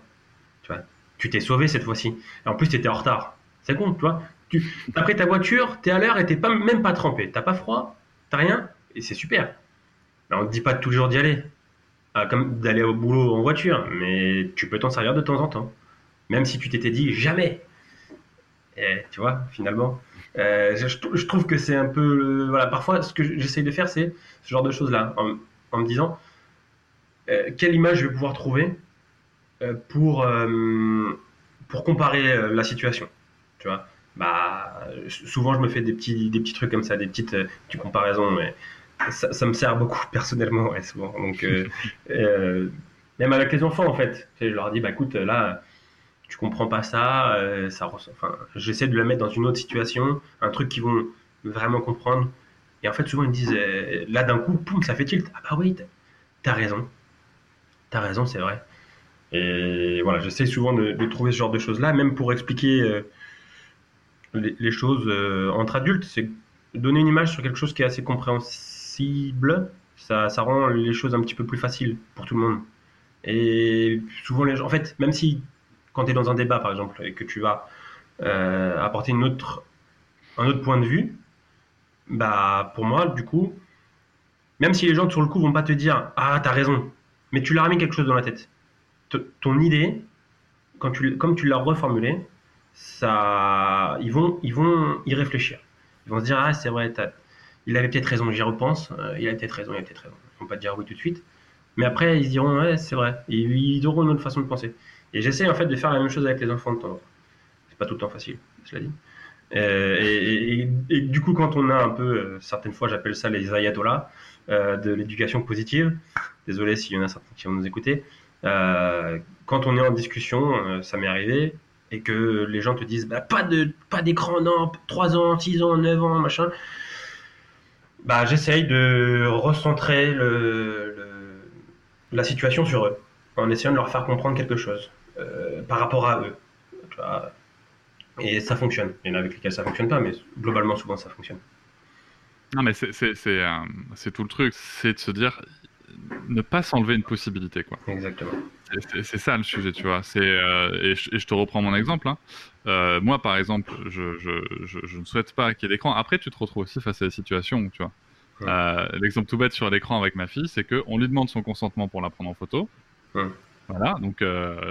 Tu tu t'es sauvé cette fois-ci. En plus, tu étais en retard. C'est con, tu vois. Tu as pris ta voiture, tu es à l'heure et t'es pas, même pas trempé. T'as pas froid, t'as rien, et c'est super. Alors, on te dit pas tous les jours d'y aller, Ah, comme d'aller au boulot en voiture, mais tu peux t'en servir de temps en temps. Même si tu t'étais dit jamais. Et tu vois, finalement. Euh, je, trouve que c'est un peu. Voilà, parfois, ce que j'essaye de faire, c'est ce genre de choses-là, en, en me disant euh, quelle image je vais pouvoir trouver euh, pour, pour comparer la situation. Tu vois, bah, souvent je me fais des petits, des petits trucs comme ça, des petites, petites comparaisons, mais ça, ça me sert beaucoup personnellement, ouais, souvent. Donc, euh, euh, même avec les enfants, en fait, je leur dis, bah écoute, là, tu comprends pas ça, euh, ça enfin, j'essaie de la mettre dans une autre situation, un truc qu'ils vont vraiment comprendre. Et en fait, souvent ils me disent, euh, là d'un coup, poum, ça fait tilt. Ah bah oui, t'as- raison, t'as raison, c'est vrai. Et voilà, j'essaie souvent de, de trouver ce genre de choses-là, même pour expliquer euh, les, les choses entre adultes. C'est donner une image sur quelque chose qui est assez compréhensible, ça, ça rend les choses un petit peu plus faciles pour tout le monde. Et souvent, les gens, en fait, même si quand tu es dans un débat, par exemple, et que tu vas euh, apporter une autre, un autre point de vue, bah, pour moi, du coup, même si les gens sur le coup vont pas te dire Ah, t'as raison, mais tu leur as mis quelque chose dans la tête. Ton idée, quand tu, comme tu l'as reformulée, ça, ils vont, ils vont y réfléchir. Ils vont se dire Ah, c'est vrai, il avait peut-être raison, j'y repense, euh, il avait peut-être raison, il avait peut-être raison. Ils vont pas te dire oui tout de suite. Mais après, ils diront Ouais, c'est vrai. Ils auront une autre façon de penser. Et j'essaie en fait de faire la même chose avec les enfants de temps. C'est pas tout le temps facile, cela dit. Euh, et, du coup, quand on a un peu, euh, certaines fois, j'appelle ça les ayatollahs de l'éducation positive. Désolé s'il y en a certains qui vont nous écouter. Quand on est en discussion, ça m'est arrivé, et que les gens te disent bah, pas de pas d'écran, non, 3 ans, 6 ans, 9 ans, machin. Bah, j'essaye de recentrer le, le- la situation sur eux, en essayant de leur faire comprendre quelque chose euh, par rapport à eux. Tu vois, Et ça fonctionne. Il y en a avec lesquels ça fonctionne pas, mais globalement, souvent, ça fonctionne. Non, mais c'est euh, tout le truc, c'est de se dire ne pas s'enlever une possibilité, quoi. Exactement. C'est- ça le sujet, tu vois. C'est euh, et, je, et je te reprends mon exemple. hein. Euh, moi, par exemple, je, je, je, je ne souhaite pas qu'il y ait d'écran. Après, tu te retrouves aussi face à des situations où, tu vois. Ouais. Euh, L'exemple tout bête sur l'écran avec ma fille, c'est que on lui demande son consentement pour la prendre en photo. Ouais. Voilà, donc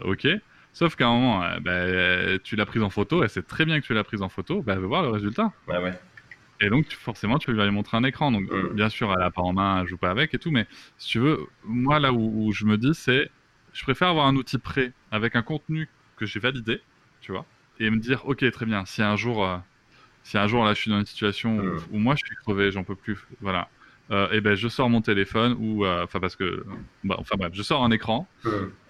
ok. Sauf qu'à un moment, ben, tu l'as prise en photo, elle sait très bien que tu l'as prise en photo, ben, elle veut voir le résultat. Ouais, ouais. Et donc, tu- forcément, tu vas lui montrer un écran. Donc, bien sûr, elle a pas en main, elle joue pas avec et tout. Mais si tu veux, moi, là où, où je me dis, c'est, je préfère avoir un outil prêt avec un contenu que j'ai validé, tu vois, et me dire, ok, très bien. Si un jour, euh, si un jour là, je suis dans une situation où, où moi, je suis crevé, j'en peux plus, voilà. Euh, et ben, je sors mon téléphone ou, euh, enfin, parce que, bah, enfin bref, je sors un écran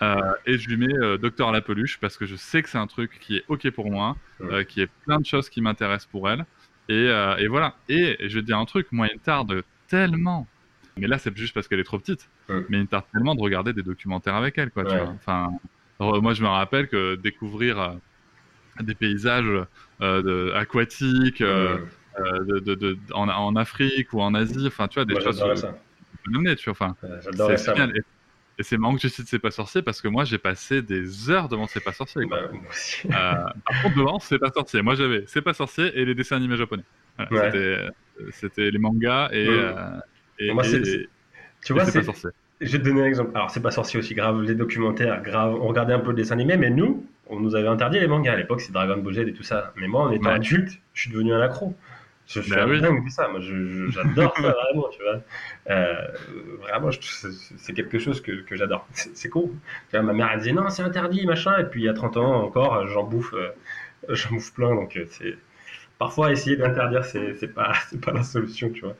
euh, et je lui mets euh, Docteur la peluche parce que je sais que c'est un truc qui est ok pour moi, euh, qui est plein de choses qui m'intéressent pour elle. Et, euh, et voilà. Et je vais te dire un truc, moi, il me tarde tellement. Mais là, c'est juste parce qu'elle est trop petite. Ouais. Mais il me tarde tellement de regarder des documentaires avec elle, quoi. tu Ouais. vois. Enfin, moi, je me rappelle que découvrir euh, des paysages euh, de- aquatiques euh, de, en, en Afrique ou en Asie, enfin, tu vois, des choses ça. amener, tu vois. Enfin, c'est génial. Et, et c'est marrant que tu cites C'est pas sorcier parce que moi j'ai passé des heures devant C'est pas sorcier. quoi. Bah. Euh, par contre, devant C'est pas sorcier. Moi j'avais C'est pas sorcier et les dessins animés japonais. Voilà, Ouais. C'était C'était les mangas et. Ouais. euh, et, Moi, et- Tu vois, c'est. Je vais te donner un exemple. Alors, c'est pas sorcier aussi grave, les documentaires, grave. On regardait un peu le dessin animé, mais nous, on nous avait interdit les mangas. À l'époque, c'est Dragon Ball Z et tout ça. Mais moi, en étant Ouais. adulte, je suis devenu un accro. Je, je suis Bah un oui. dingue de ça. Moi, j'adore ça vraiment, tu vois. Euh, vraiment, c'est quelque chose que, que j'adore. C'est cool. Tu vois, ma mère, elle disait non, c'est interdit, machin. Et puis, il y a 30 ans encore, j'en bouffe, euh, j'en bouffe plein. Donc, euh, c'est. Parfois, essayer d'interdire, c'est pas, pas la solution, tu vois.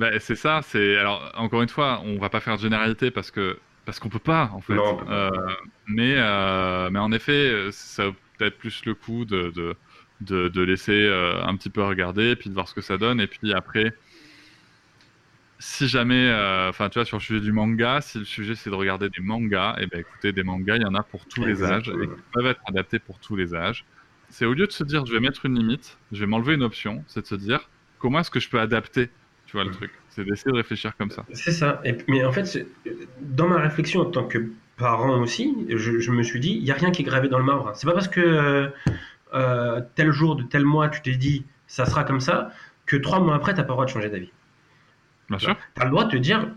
Bah, c'est ça. C'est alors encore une fois, on va pas faire de généralité parce que parce qu'on peut pas en fait. Euh, mais euh, mais en effet, ça vaut peut-être plus le coup de de, de, de laisser euh, un petit peu regarder, puis de voir ce que ça donne, et puis après. Si jamais, enfin, tu vois, sur le sujet du manga, si le sujet c'est de regarder des mangas, et ben écoutez, des mangas, il y en a pour tous les âges et qui peuvent être adaptés pour tous les âges. C'est au lieu de se dire, je vais mettre une limite, je vais m'enlever une option, c'est de se dire, comment est-ce que je peux adapter, tu vois, le truc. C'est d'essayer de réfléchir comme ça. C'est ça. Et, mais en fait, dans ma réflexion en tant que parent aussi, je, je me suis dit, il n'y a rien qui est gravé dans le marbre. C'est pas parce que euh, euh, tel jour de tel mois, tu t'es dit, ça sera comme ça, que trois mois après, tu n'as pas le droit de changer d'avis. Bien sûr. Tu as le droit de te dire,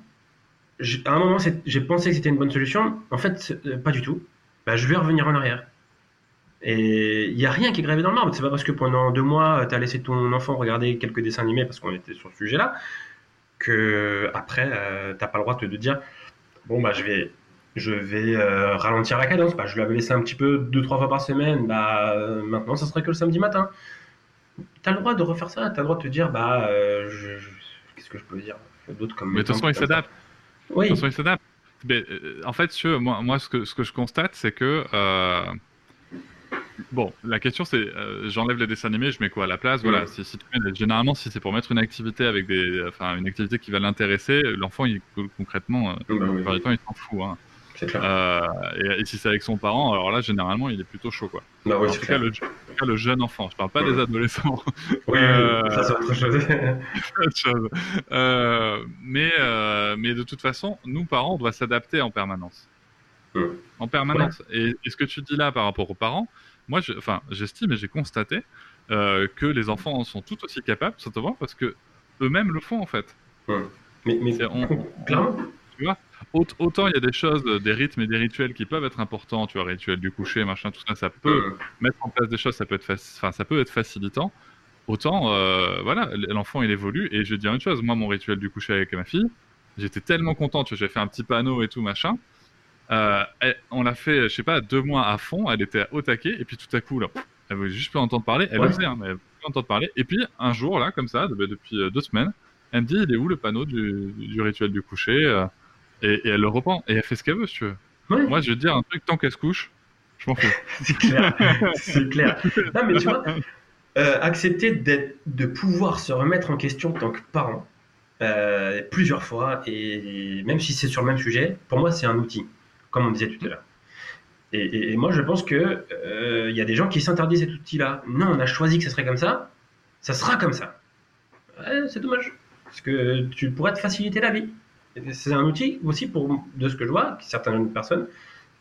à un moment, j'ai pensé que c'était une bonne solution. En fait, euh, pas du tout. Bah, je vais revenir en arrière. Et il n'y a rien qui est gravé dans le marbre. C'est pas parce que pendant deux mois, tu as laissé ton enfant regarder quelques dessins animés parce qu'on était sur ce sujet-là, que après, euh, t'as pas le droit de te dire, bon, bah, je vais, je vais euh, ralentir la cadence. Bah, je l'avais laissé un petit peu deux, trois fois par semaine. Bah, euh, maintenant, ça serait que le samedi matin. Tu as le droit de refaire ça. Tu as le droit de te dire, bah, euh, je- je- qu'est-ce que je peux dire D'autres comme Mais de toute façon, il s'adapte. Oui, De toute façon, il s'adapte. Euh, en fait, moi, moi ce, que, ce que je constate, c'est que. Bon, la question c'est, euh, j'enlève les dessins animés, je mets quoi à la place? Voilà, Mm. si, si tu mets- généralement, si c'est pour mettre une activité avec des, enfin, une activité qui va l'intéresser, l'enfant, il concrètement, euh, Bah oui, plupart du temps, il s'en fout. Hein. Euh, et, et si c'est avec son parent, alors là, généralement, il est plutôt chaud, quoi. Bah oui, en, tout cas, le, en tout cas, le jeune enfant. Je parle pas des adolescents. Oui, Euh, oui, ça c'est autre chose. autre chose. Euh, mais, mais de toute façon, nous, parents, on doit s'adapter en permanence. Mm. En permanence. Et, et ce que tu dis là par rapport aux parents, moi, je- enfin, j'estime et j'ai constaté euh, que les enfants en sont tout aussi capables, simplement parce que eux-mêmes le font, en fait. mais, mais C'est- on- clairement. Aut- Autant il y a des choses, des rythmes et des rituels qui peuvent être importants, tu vois, rituel du coucher, machin, tout ça, ça peut mettre en place des choses, ça peut être, enfin, ça peut être facilitant. Autant, euh, voilà, l'enfant il évolue. Et je vais te dire une chose, moi, mon rituel du coucher avec ma fille, j'étais tellement content, tu vois, j'ai fait un petit panneau et tout, machin. Euh, elle- on l'a fait, je sais pas, deux mois à fond, elle était au taquet, et puis tout à coup, là, elle voulait juste plus entendre parler, elle Ouais. le sait, hein, mais elle voulait plus entendre parler. Et puis, un jour, là, comme ça, bah, depuis euh, deux semaines, elle me dit, il est où le panneau du, du rituel du coucher euh, et, et elle le reprend, et elle fait ce qu'elle veut, si tu veux. Ouais. Moi, je vais te dire un truc, tant qu'elle se couche, je m'en fous. C'est clair, c'est clair. Non, mais tu vois, euh, accepter d'être- de pouvoir se remettre en question en tant que parent euh, plusieurs fois, et même si c'est sur le même sujet, pour moi, c'est un outil, comme on disait tout à l'heure. Et, moi, je pense que euh, y a des gens qui s'interdisent cet outil-là. Non, on a choisi que ce serait comme ça, ça sera comme ça. C'est dommage, parce que tu pourrais te faciliter la vie. C'est un outil aussi pour, de ce que je vois, que certaines personnes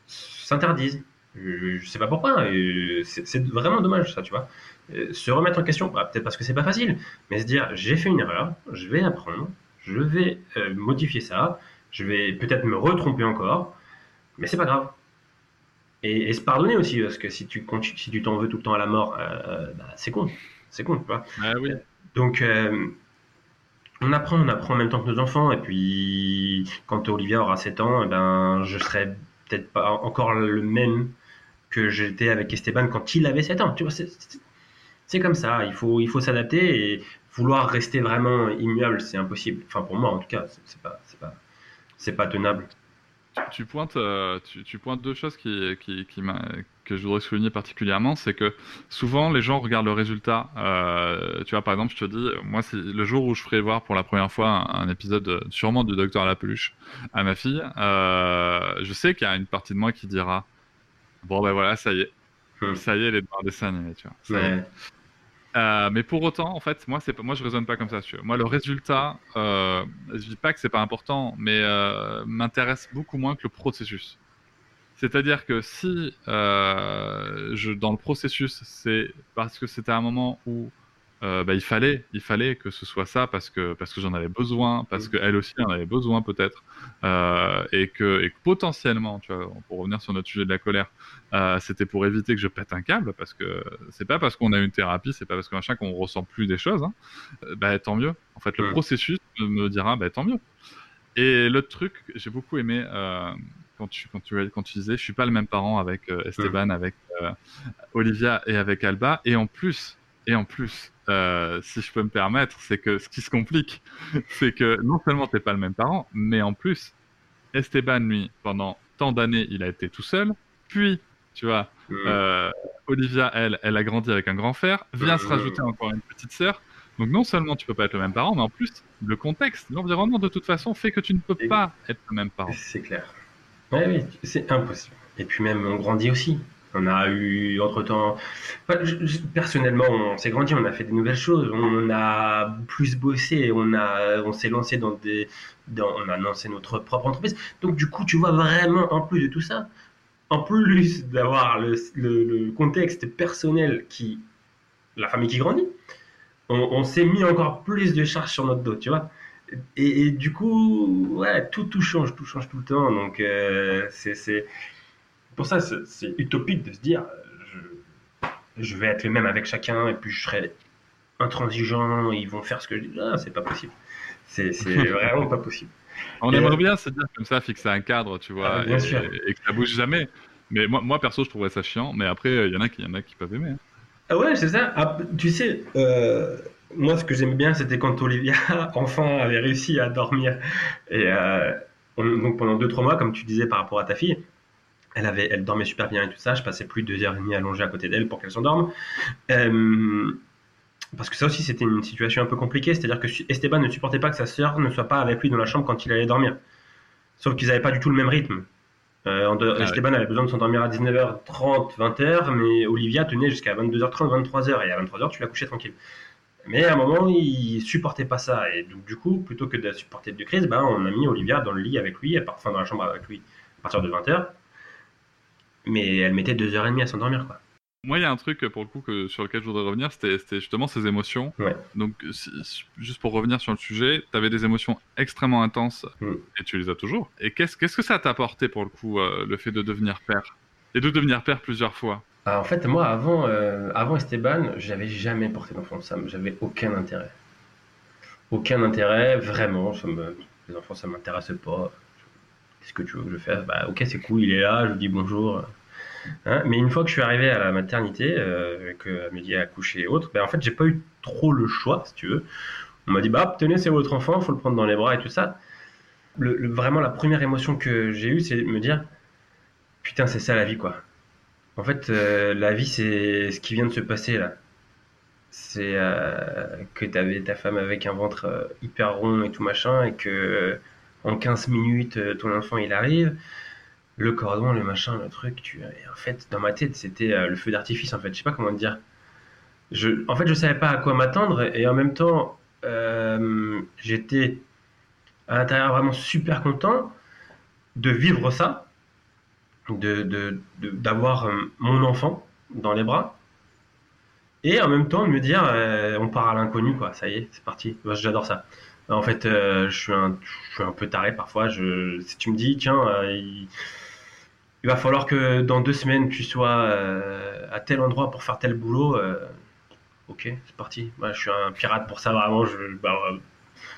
s'interdisent. Je, je sais pas pourquoi. C'est c'est vraiment dommage ça, tu vois. Euh, Se remettre en question, bah, peut-être parce que c'est pas facile, mais se dire j'ai fait une erreur, je vais apprendre, je vais euh, modifier ça, je vais peut-être me retromper encore, mais c'est pas grave. Et, et se pardonner aussi, parce que si tu si tu t'en veux tout le temps à la mort, euh, bah, c'est con, c'est con, tu vois. Ah oui. Donc, euh, on apprend, on apprend en même temps que nos enfants. Et puis, quand Olivia aura 7 ans, eh ben, je serai peut-être pas encore le même que j'étais avec Esteban quand il avait 7 ans. Tu vois, c'est- comme ça. Il faut, il faut s'adapter et vouloir rester vraiment immuable, c'est impossible. Enfin, pour moi, en tout cas, c'est c'est pas, c'est pas, c'est pas tenable. Tu, tu pointes, euh, tu, pointes deux choses que je voudrais souligner particulièrement, c'est que souvent les gens regardent le résultat. Euh, tu vois, par exemple, je te dis, moi, le jour où je ferai voir pour la première fois un, épisode, sûrement du Docteur la peluche, à ma fille, euh, je sais qu'il y a une partie de moi qui dira, bon ben voilà, ça y est, ça y est, elle est dans un dessin animé, tu vois. Euh, mais pour autant, en fait, moi, c'est moi, je raisonne pas comme ça. tu. Moi, le résultat, euh, je dis pas que c'est pas important, mais euh, m'intéresse beaucoup moins que le processus. C'est-à-dire que si euh, dans le processus, c'est parce que c'était un moment où euh, bah, il fallait, il fallait que ce soit ça parce que parce que j'en avais besoin, parce que elle aussi en avait besoin peut-être, euh, et que et que potentiellement, tu vois, pour revenir sur notre sujet de la colère, euh, c'était pour éviter que je pète un câble parce que c'est pas parce qu'on a une thérapie, c'est pas parce que machin qu'on ressent plus des choses. Hein. Bah tant mieux. En fait, le Mm. processus me dira bah tant mieux. Et l'autre truc, j'ai beaucoup aimé quand tu quand tu quand tu disais, je suis pas le même parent avec euh, Esteban, avec Olivia et avec Alba. Et en plus, et en plus, euh, si je peux me permettre, c'est que ce qui se complique, c'est que non seulement t'es pas le même parent, mais en plus, Esteban lui, pendant tant d'années, il a été tout seul. Puis, tu vois, Mm. euh, Olivia, elle, elle a grandi avec un grand frère, vient se Mhm. rajouter encore une petite sœur. Donc non seulement tu peux pas être le même parent, mais en plus le contexte, l'environnement de toute façon fait que tu ne peux Et- pas être le même parent. C'est clair. Ouais, oui, c'est impossible. Et puis même, on grandit aussi. On a eu entre-temps... Personnellement, on s'est grandi, on a fait des nouvelles choses, on a plus bossé, on, a, on s'est lancé dans des... Dans, on a lancé notre propre entreprise. Donc du coup, tu vois vraiment, en plus de tout ça, en plus d'avoir le, le- contexte personnel qui... La famille qui grandit, on, s'est mis encore plus de charges sur notre dos, tu vois. Et, du coup, ouais, tout, tout change, tout change tout le temps. Donc, euh, c'est- pour ça, c'est, utopique de se dire, euh, je, je vais être le même avec chacun et puis je serai intransigeant, ils vont faire ce que je dis. Ah, c'est pas possible. C'est, vraiment pas possible. On Et, aimerait euh, bien se dire comme ça, fixer un cadre, tu vois, Ah, et, que ça bouge jamais. Mais moi, moi perso, je trouverais ça chiant. Mais après, il y en a qui, y en a qui peuvent aimer. hein. Ah ouais, c'est ça. Ah, tu sais, euh, moi, ce que j'aimais bien, c'était quand Olivia, enfin, avait réussi à dormir. Et euh, on- donc pendant 2-3 mois, comme tu disais par rapport à ta fille, elle, avait, elle dormait super bien et tout ça. Je passais plus de 2h30 allongée à côté d'elle pour qu'elle s'endorme. Euh, parce que ça aussi, c'était une situation un peu compliquée. C'est-à-dire que Esteban ne supportait pas que sa sœur ne soit pas avec lui dans la chambre quand il allait dormir. Sauf qu'ils n'avaient pas du tout le même rythme. Euh, de- Ah. Esteban avait besoin de s'endormir à 19h30, 20h, mais Olivia tenait jusqu'à 22h30, 23h, et à 23h, tu la couchais tranquille. Mais à un moment, il supportait pas ça, et donc du coup, plutôt que de supporter de crise, ben, on a mis Olivia dans le lit avec lui, enfin dans la chambre avec lui, à partir de 20h. Mais elle mettait 2h30 à s'endormir, quoi. Moi, il y a un truc pour le coup que, sur lequel je voudrais revenir, c'était justement ces émotions. Ouais. Donc, juste pour revenir sur le sujet, tu avais des émotions extrêmement intenses Mm. et tu les as toujours. Et qu'est-ce que ça t'a apporté pour le coup, euh, le fait de devenir père Et de devenir père plusieurs fois? Ah, en fait, moi, avant, euh, avant Esteban, j'avais jamais porté d'enfant. Ça, j'avais aucun intérêt. Aucun intérêt, vraiment. Ça me, les enfants, ça m'intéresse pas. Qu'est-ce que tu veux que je fasse? Bah, ok, c'est cool, il est là, je lui dis bonjour. Hein, mais une fois que je suis arrivé à la maternité, euh, que Amélie a accouché et autres, ben, en fait, j'ai pas eu trop le choix, si tu veux. On m'a dit, bah, tenez, c'est votre enfant, faut le prendre dans les bras et tout ça. Le, vraiment, la première émotion que j'ai eue, c'est de me dire, putain, c'est ça la vie, quoi. En fait, euh, la vie, c'est ce qui vient de se passer là. C'est euh, que tu avais ta femme avec un ventre euh, hyper rond et tout machin, et que en 15 minutes, euh, ton enfant il arrive. le cordon, le machin, le truc. Tu... Et en fait, dans ma tête, c'était euh, le feu d'artifice, en fait. Je sais pas comment te dire. En fait, je savais pas à quoi m'attendre et en même temps, euh, j'étais à l'intérieur vraiment super content de vivre ça, de, d'avoir mon enfant dans les bras. Et en même temps de me dire, on part à l'inconnu, quoi. Ça y est, c'est parti. J'adore ça. En fait, euh, je suis un, peu taré parfois. Je, si tu me dis, tiens, euh, il, va falloir que dans deux semaines tu sois euh, à tel endroit pour faire tel boulot, ok, c'est parti. Moi, je suis un pirate pour ça, vraiment. Bah,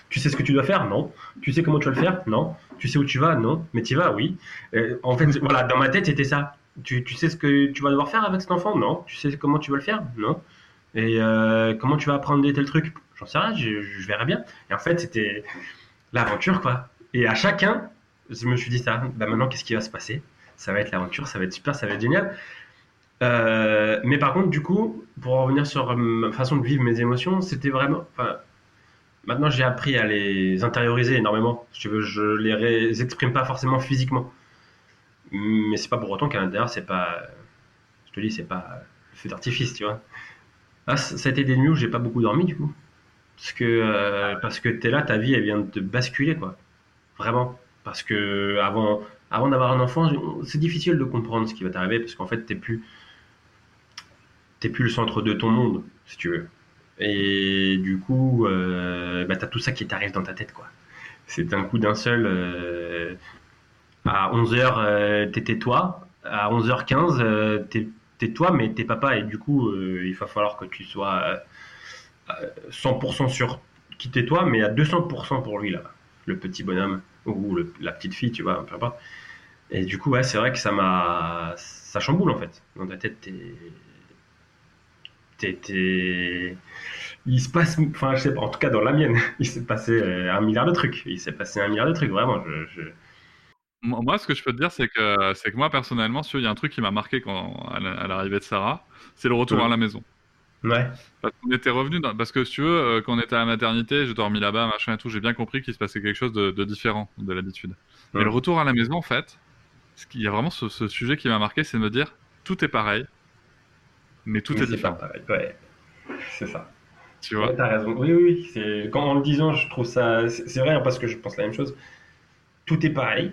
tu sais ce que tu dois faire? Non. Tu sais comment tu vas le faire? Non. Tu sais où tu vas? Non. Mais tu vas? Oui. En fait, voilà, dans ma tête, c'était ça. Tu, sais ce que tu vas devoir faire avec cet enfant? Non. Tu sais comment tu vas le faire? Non. Et comment tu vas apprendre des tels trucs J'en sais rien, je, verrai bien. Et en fait, c'était l'aventure, quoi. Et à chacun, je me suis dit ça. Bah maintenant, qu'est-ce qui va se passer? Ça va être l'aventure, ça va être super, ça va être génial. Euh, mais par contre, du coup, pour revenir sur ma façon de vivre mes émotions, c'était vraiment. Enfin, maintenant, j'ai appris à les intérioriser énormément. Je les ré- exprime pas forcément physiquement. Mais c'est pas pour autant qu'à l'intérieur, c'est pas. Je te dis, c'est pas le feu d'artifice, tu vois. Ah, ça ça a été des nuits où j'ai pas beaucoup dormi, du coup. Parce que, euh, parce que t'es là, ta vie, elle vient de te basculer, quoi. Vraiment. Parce que avant, avant d'avoir un enfant, c'est difficile de comprendre ce qui va t'arriver parce qu'en fait, t'es plus, t'es plus le centre de ton monde, si tu veux. Et du coup, euh, bah, t'as tout ça qui t'arrive dans ta tête, quoi. C'est un coup d'un seul. euh, à 11h, euh, t'étais toi. À 11h15, euh, t'es, toi, mais t'es papa. Et du coup, il va falloir que tu sois 100% sur qui t'es toi, mais à 200% pour lui, là. Le petit bonhomme. Ou le- la petite fille, tu vois, peu importe. Et du coup, ouais, c'est vrai que ça m'a. Ça chamboule, en fait. Dans ta tête, t'es. T'es. Il se passe. Enfin, je sais pas, en tout cas, dans la mienne, il s'est passé euh, un milliard de trucs. Il s'est passé un milliard de trucs, vraiment. Je, je- Moi, ce que je peux te dire, c'est que, c'est que moi, personnellement, il y a un truc qui m'a marqué quand, à la- à l'arrivée de Sarah, c'est le retour Ouais. à la maison. Ouais. Parce qu'on était revenu, dans- parce que si tu veux, euh, quand on était à la maternité, j'ai dormi là-bas, machin et tout, j'ai bien compris qu'il se passait quelque chose de, de différent de l'habitude. Mais le retour à la maison, en fait, ce il y a vraiment ce, ce sujet qui m'a marqué, c'est de me dire, tout est pareil, mais tout Mais est pas différent. pareil. Ouais. C'est ça. Tu vois? Ouais, raison. Oui, oui, oui. Quand en le disant, je trouve ça. C'est c'est vrai, hein, parce que je pense la même chose. Tout est pareil,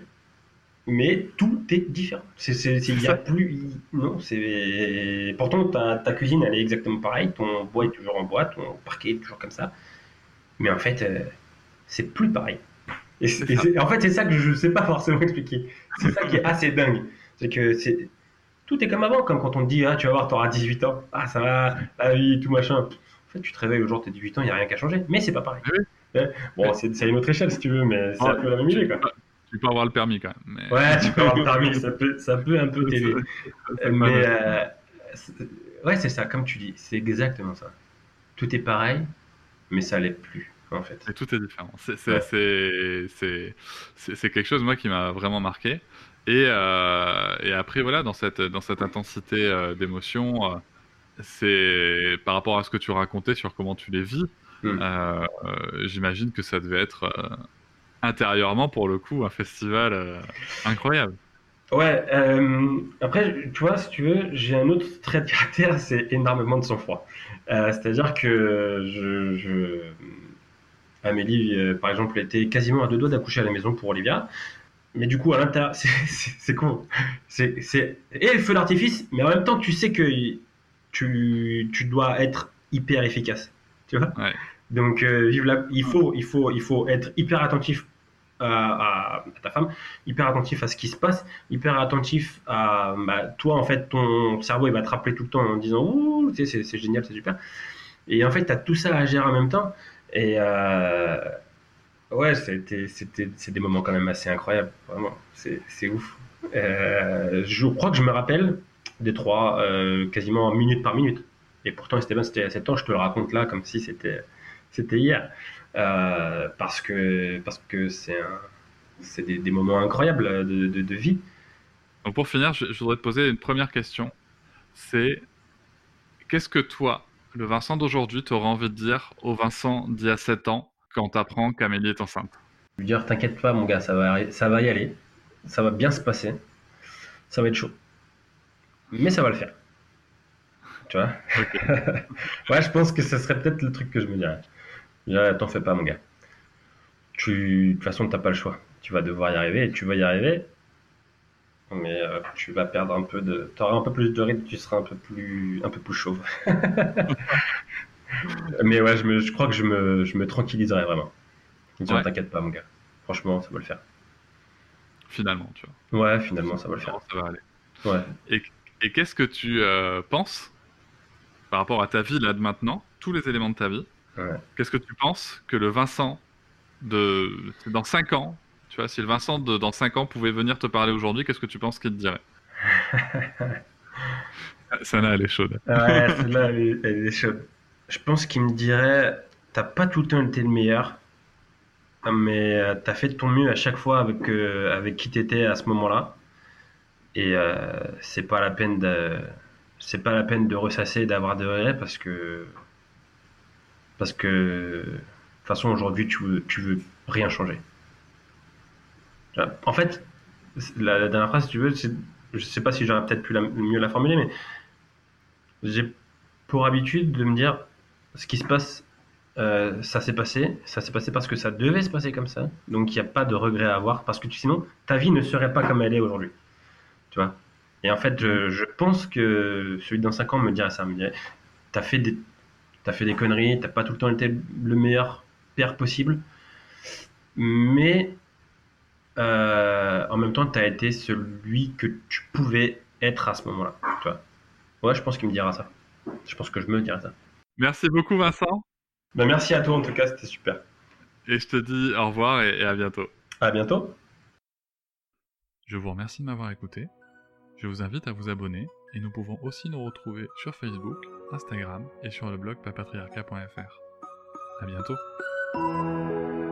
mais tout est différent. Il y a plus. Non, c'est. Pourtant, ta, ta cuisine, elle est exactement pareille. Ton bois est toujours en bois, ton parquet est toujours comme ça. Mais en fait, euh, c'est plus pareil. Et, en fait, c'est ça que je ne sais pas forcément expliquer. C'est ça qui est assez dingue. C'est que c'est. Tout est comme avant, comme quand on te dit, ah, tu vas voir, tu auras 18 ans. Ah, ça va, la vie, tout machin. En fait, tu te réveilles le jour de tes 18 ans, il n'y a rien qu'à changer. Mais c'est pas pareil. Oui. Ouais. Bon, c'est c'est à une autre échelle si tu veux, mais c'est Ouais. un peu la même idée, quoi. Tu peux avoir le permis quand même. Mais... Ouais, tu peux avoir le permis, ça peut, ça peut un peu t'aider. Pas Mais euh, ouais, c'est ça, comme tu dis, c'est exactement ça. Tout est pareil, mais ça l'est plus, en fait. Et tout est différent. C'est c'est- Ouais. quelque chose, moi, qui m'a vraiment marqué. Et, euh, et après, voilà, dans cette, dans cette intensité euh, d'émotion, euh, c'est par rapport à ce que tu racontais sur comment tu les vis, Mm. euh, euh, j'imagine que ça devait être euh, intérieurement, pour le coup, un festival euh, incroyable. Ouais, euh, après, tu vois, si tu veux, j'ai un autre trait de caractère, c'est énormément de sang-froid. Euh, c'est-à-dire que je, je... Amélie, euh, par exemple, était quasiment à deux doigts d'accoucher à la maison pour Olivia. Mais du coup, à l'intérieur, c'est- con. C'est et le feu d'artifice, mais en même temps, tu sais que tu, tu dois être hyper efficace. Tu vois Ouais. Donc, vive la... il, faut, il, faut, il faut être hyper attentif à, à- à ta femme, hyper attentif à ce qui se passe, hyper attentif à bah, toi en fait ton cerveau il va te rappeler tout le temps en disant ouh tu sais, c'est génial c'est super. Et en fait tu as tout ça à gérer en même temps. Et euh, ouais c'était c'est des moments quand même assez incroyables vraiment. C'est ouf. Euh, je crois que je me rappelle des trois euh, quasiment minute par minute. Et pourtant Esteban c'était a 7 ans je te le raconte là comme si c'était c'était hier Euh, parce que parce que c'est c'est des, des moments incroyables de, de, de vie Donc pour finir, je, je voudrais te poser une première question. C'est qu'est-ce que toi, le Vincent d'aujourd'hui, t'aurais envie de dire au Vincent d'il y a 7 ans quand t'apprends qu'Amélie est enceinte? Lui dire t'inquiète pas mon gars ça va ça va y aller ça va bien se passer ça va être chaud. Mais ça va le faire. Tu vois? Ouais, je pense que ce serait peut-être le truc que je me dirais. Dirais, t'en fais pas, mon gars. Tu, de toute façon, t'as pas le choix. Tu vas devoir y arriver et tu vas y arriver. Mais euh, tu vas perdre un peu de. Tu auras un peu plus de rythme, tu seras un peu plus, un peu plus chauve. Mais ouais, je, me, je crois que je me, je me tranquilliserai vraiment. Je Ouais. t'inquiète pas, mon gars. Franchement, ça va le faire. Finalement, tu vois. Ouais, finalement, ça va le faire. Ça va aller. Ouais. Et, et qu'est-ce que tu euh, penses par rapport à ta vie là de maintenant, tous les éléments de ta vie? Ouais. Qu'est-ce que tu penses que le Vincent de dans 5 ans, tu vois, si le Vincent de dans 5 ans pouvait venir te parler aujourd'hui, qu'est-ce que tu penses qu'il te dirait? Ça là, elle est chaude. Ouais, celle-là, elle, est- elle est chaude. Je pense qu'il me dirait, t'as pas tout le temps été le meilleur, mais euh, t'as fait de ton mieux à chaque fois avec, euh, avec qui t'étais à ce moment-là. Et euh, c'est pas la peine de, c'est pas la peine de ressasser, d'avoir des regrets parce que, parce que, de toute façon, aujourd'hui, tu veux, veux rien changer. En fait, la, dernière phrase, si tu veux, c'est, je sais pas si j'aurais peut-être pu mieux la formuler, mais j'ai pour habitude de me dire ce qui se passe, euh, ça s'est passé, ça s'est passé parce que ça devait se passer comme ça, donc il n'y a pas de regret à avoir, parce que sinon ta vie ne serait pas comme elle est aujourd'hui. Tu vois? Et en fait, je, je pense que celui dans 5 ans me dirait ça, me dirait T'as fait, des, t'as fait des conneries, t'as pas tout le temps été le meilleur père possible, mais euh, en même temps, t'as été celui que tu pouvais être à ce moment-là. Tu vois Ouais, je pense qu'il me dira ça. Je pense que je me dirai ça. Merci beaucoup Vincent Ben, merci à toi en tout cas, c'était super. et je te dis au revoir et, et à bientôt. À bientôt. Je vous remercie de m'avoir écouté. Je vous invite à vous abonner et nous pouvons aussi nous retrouver sur Facebook, Instagram et sur le blog papatriarca.fr. À bientôt.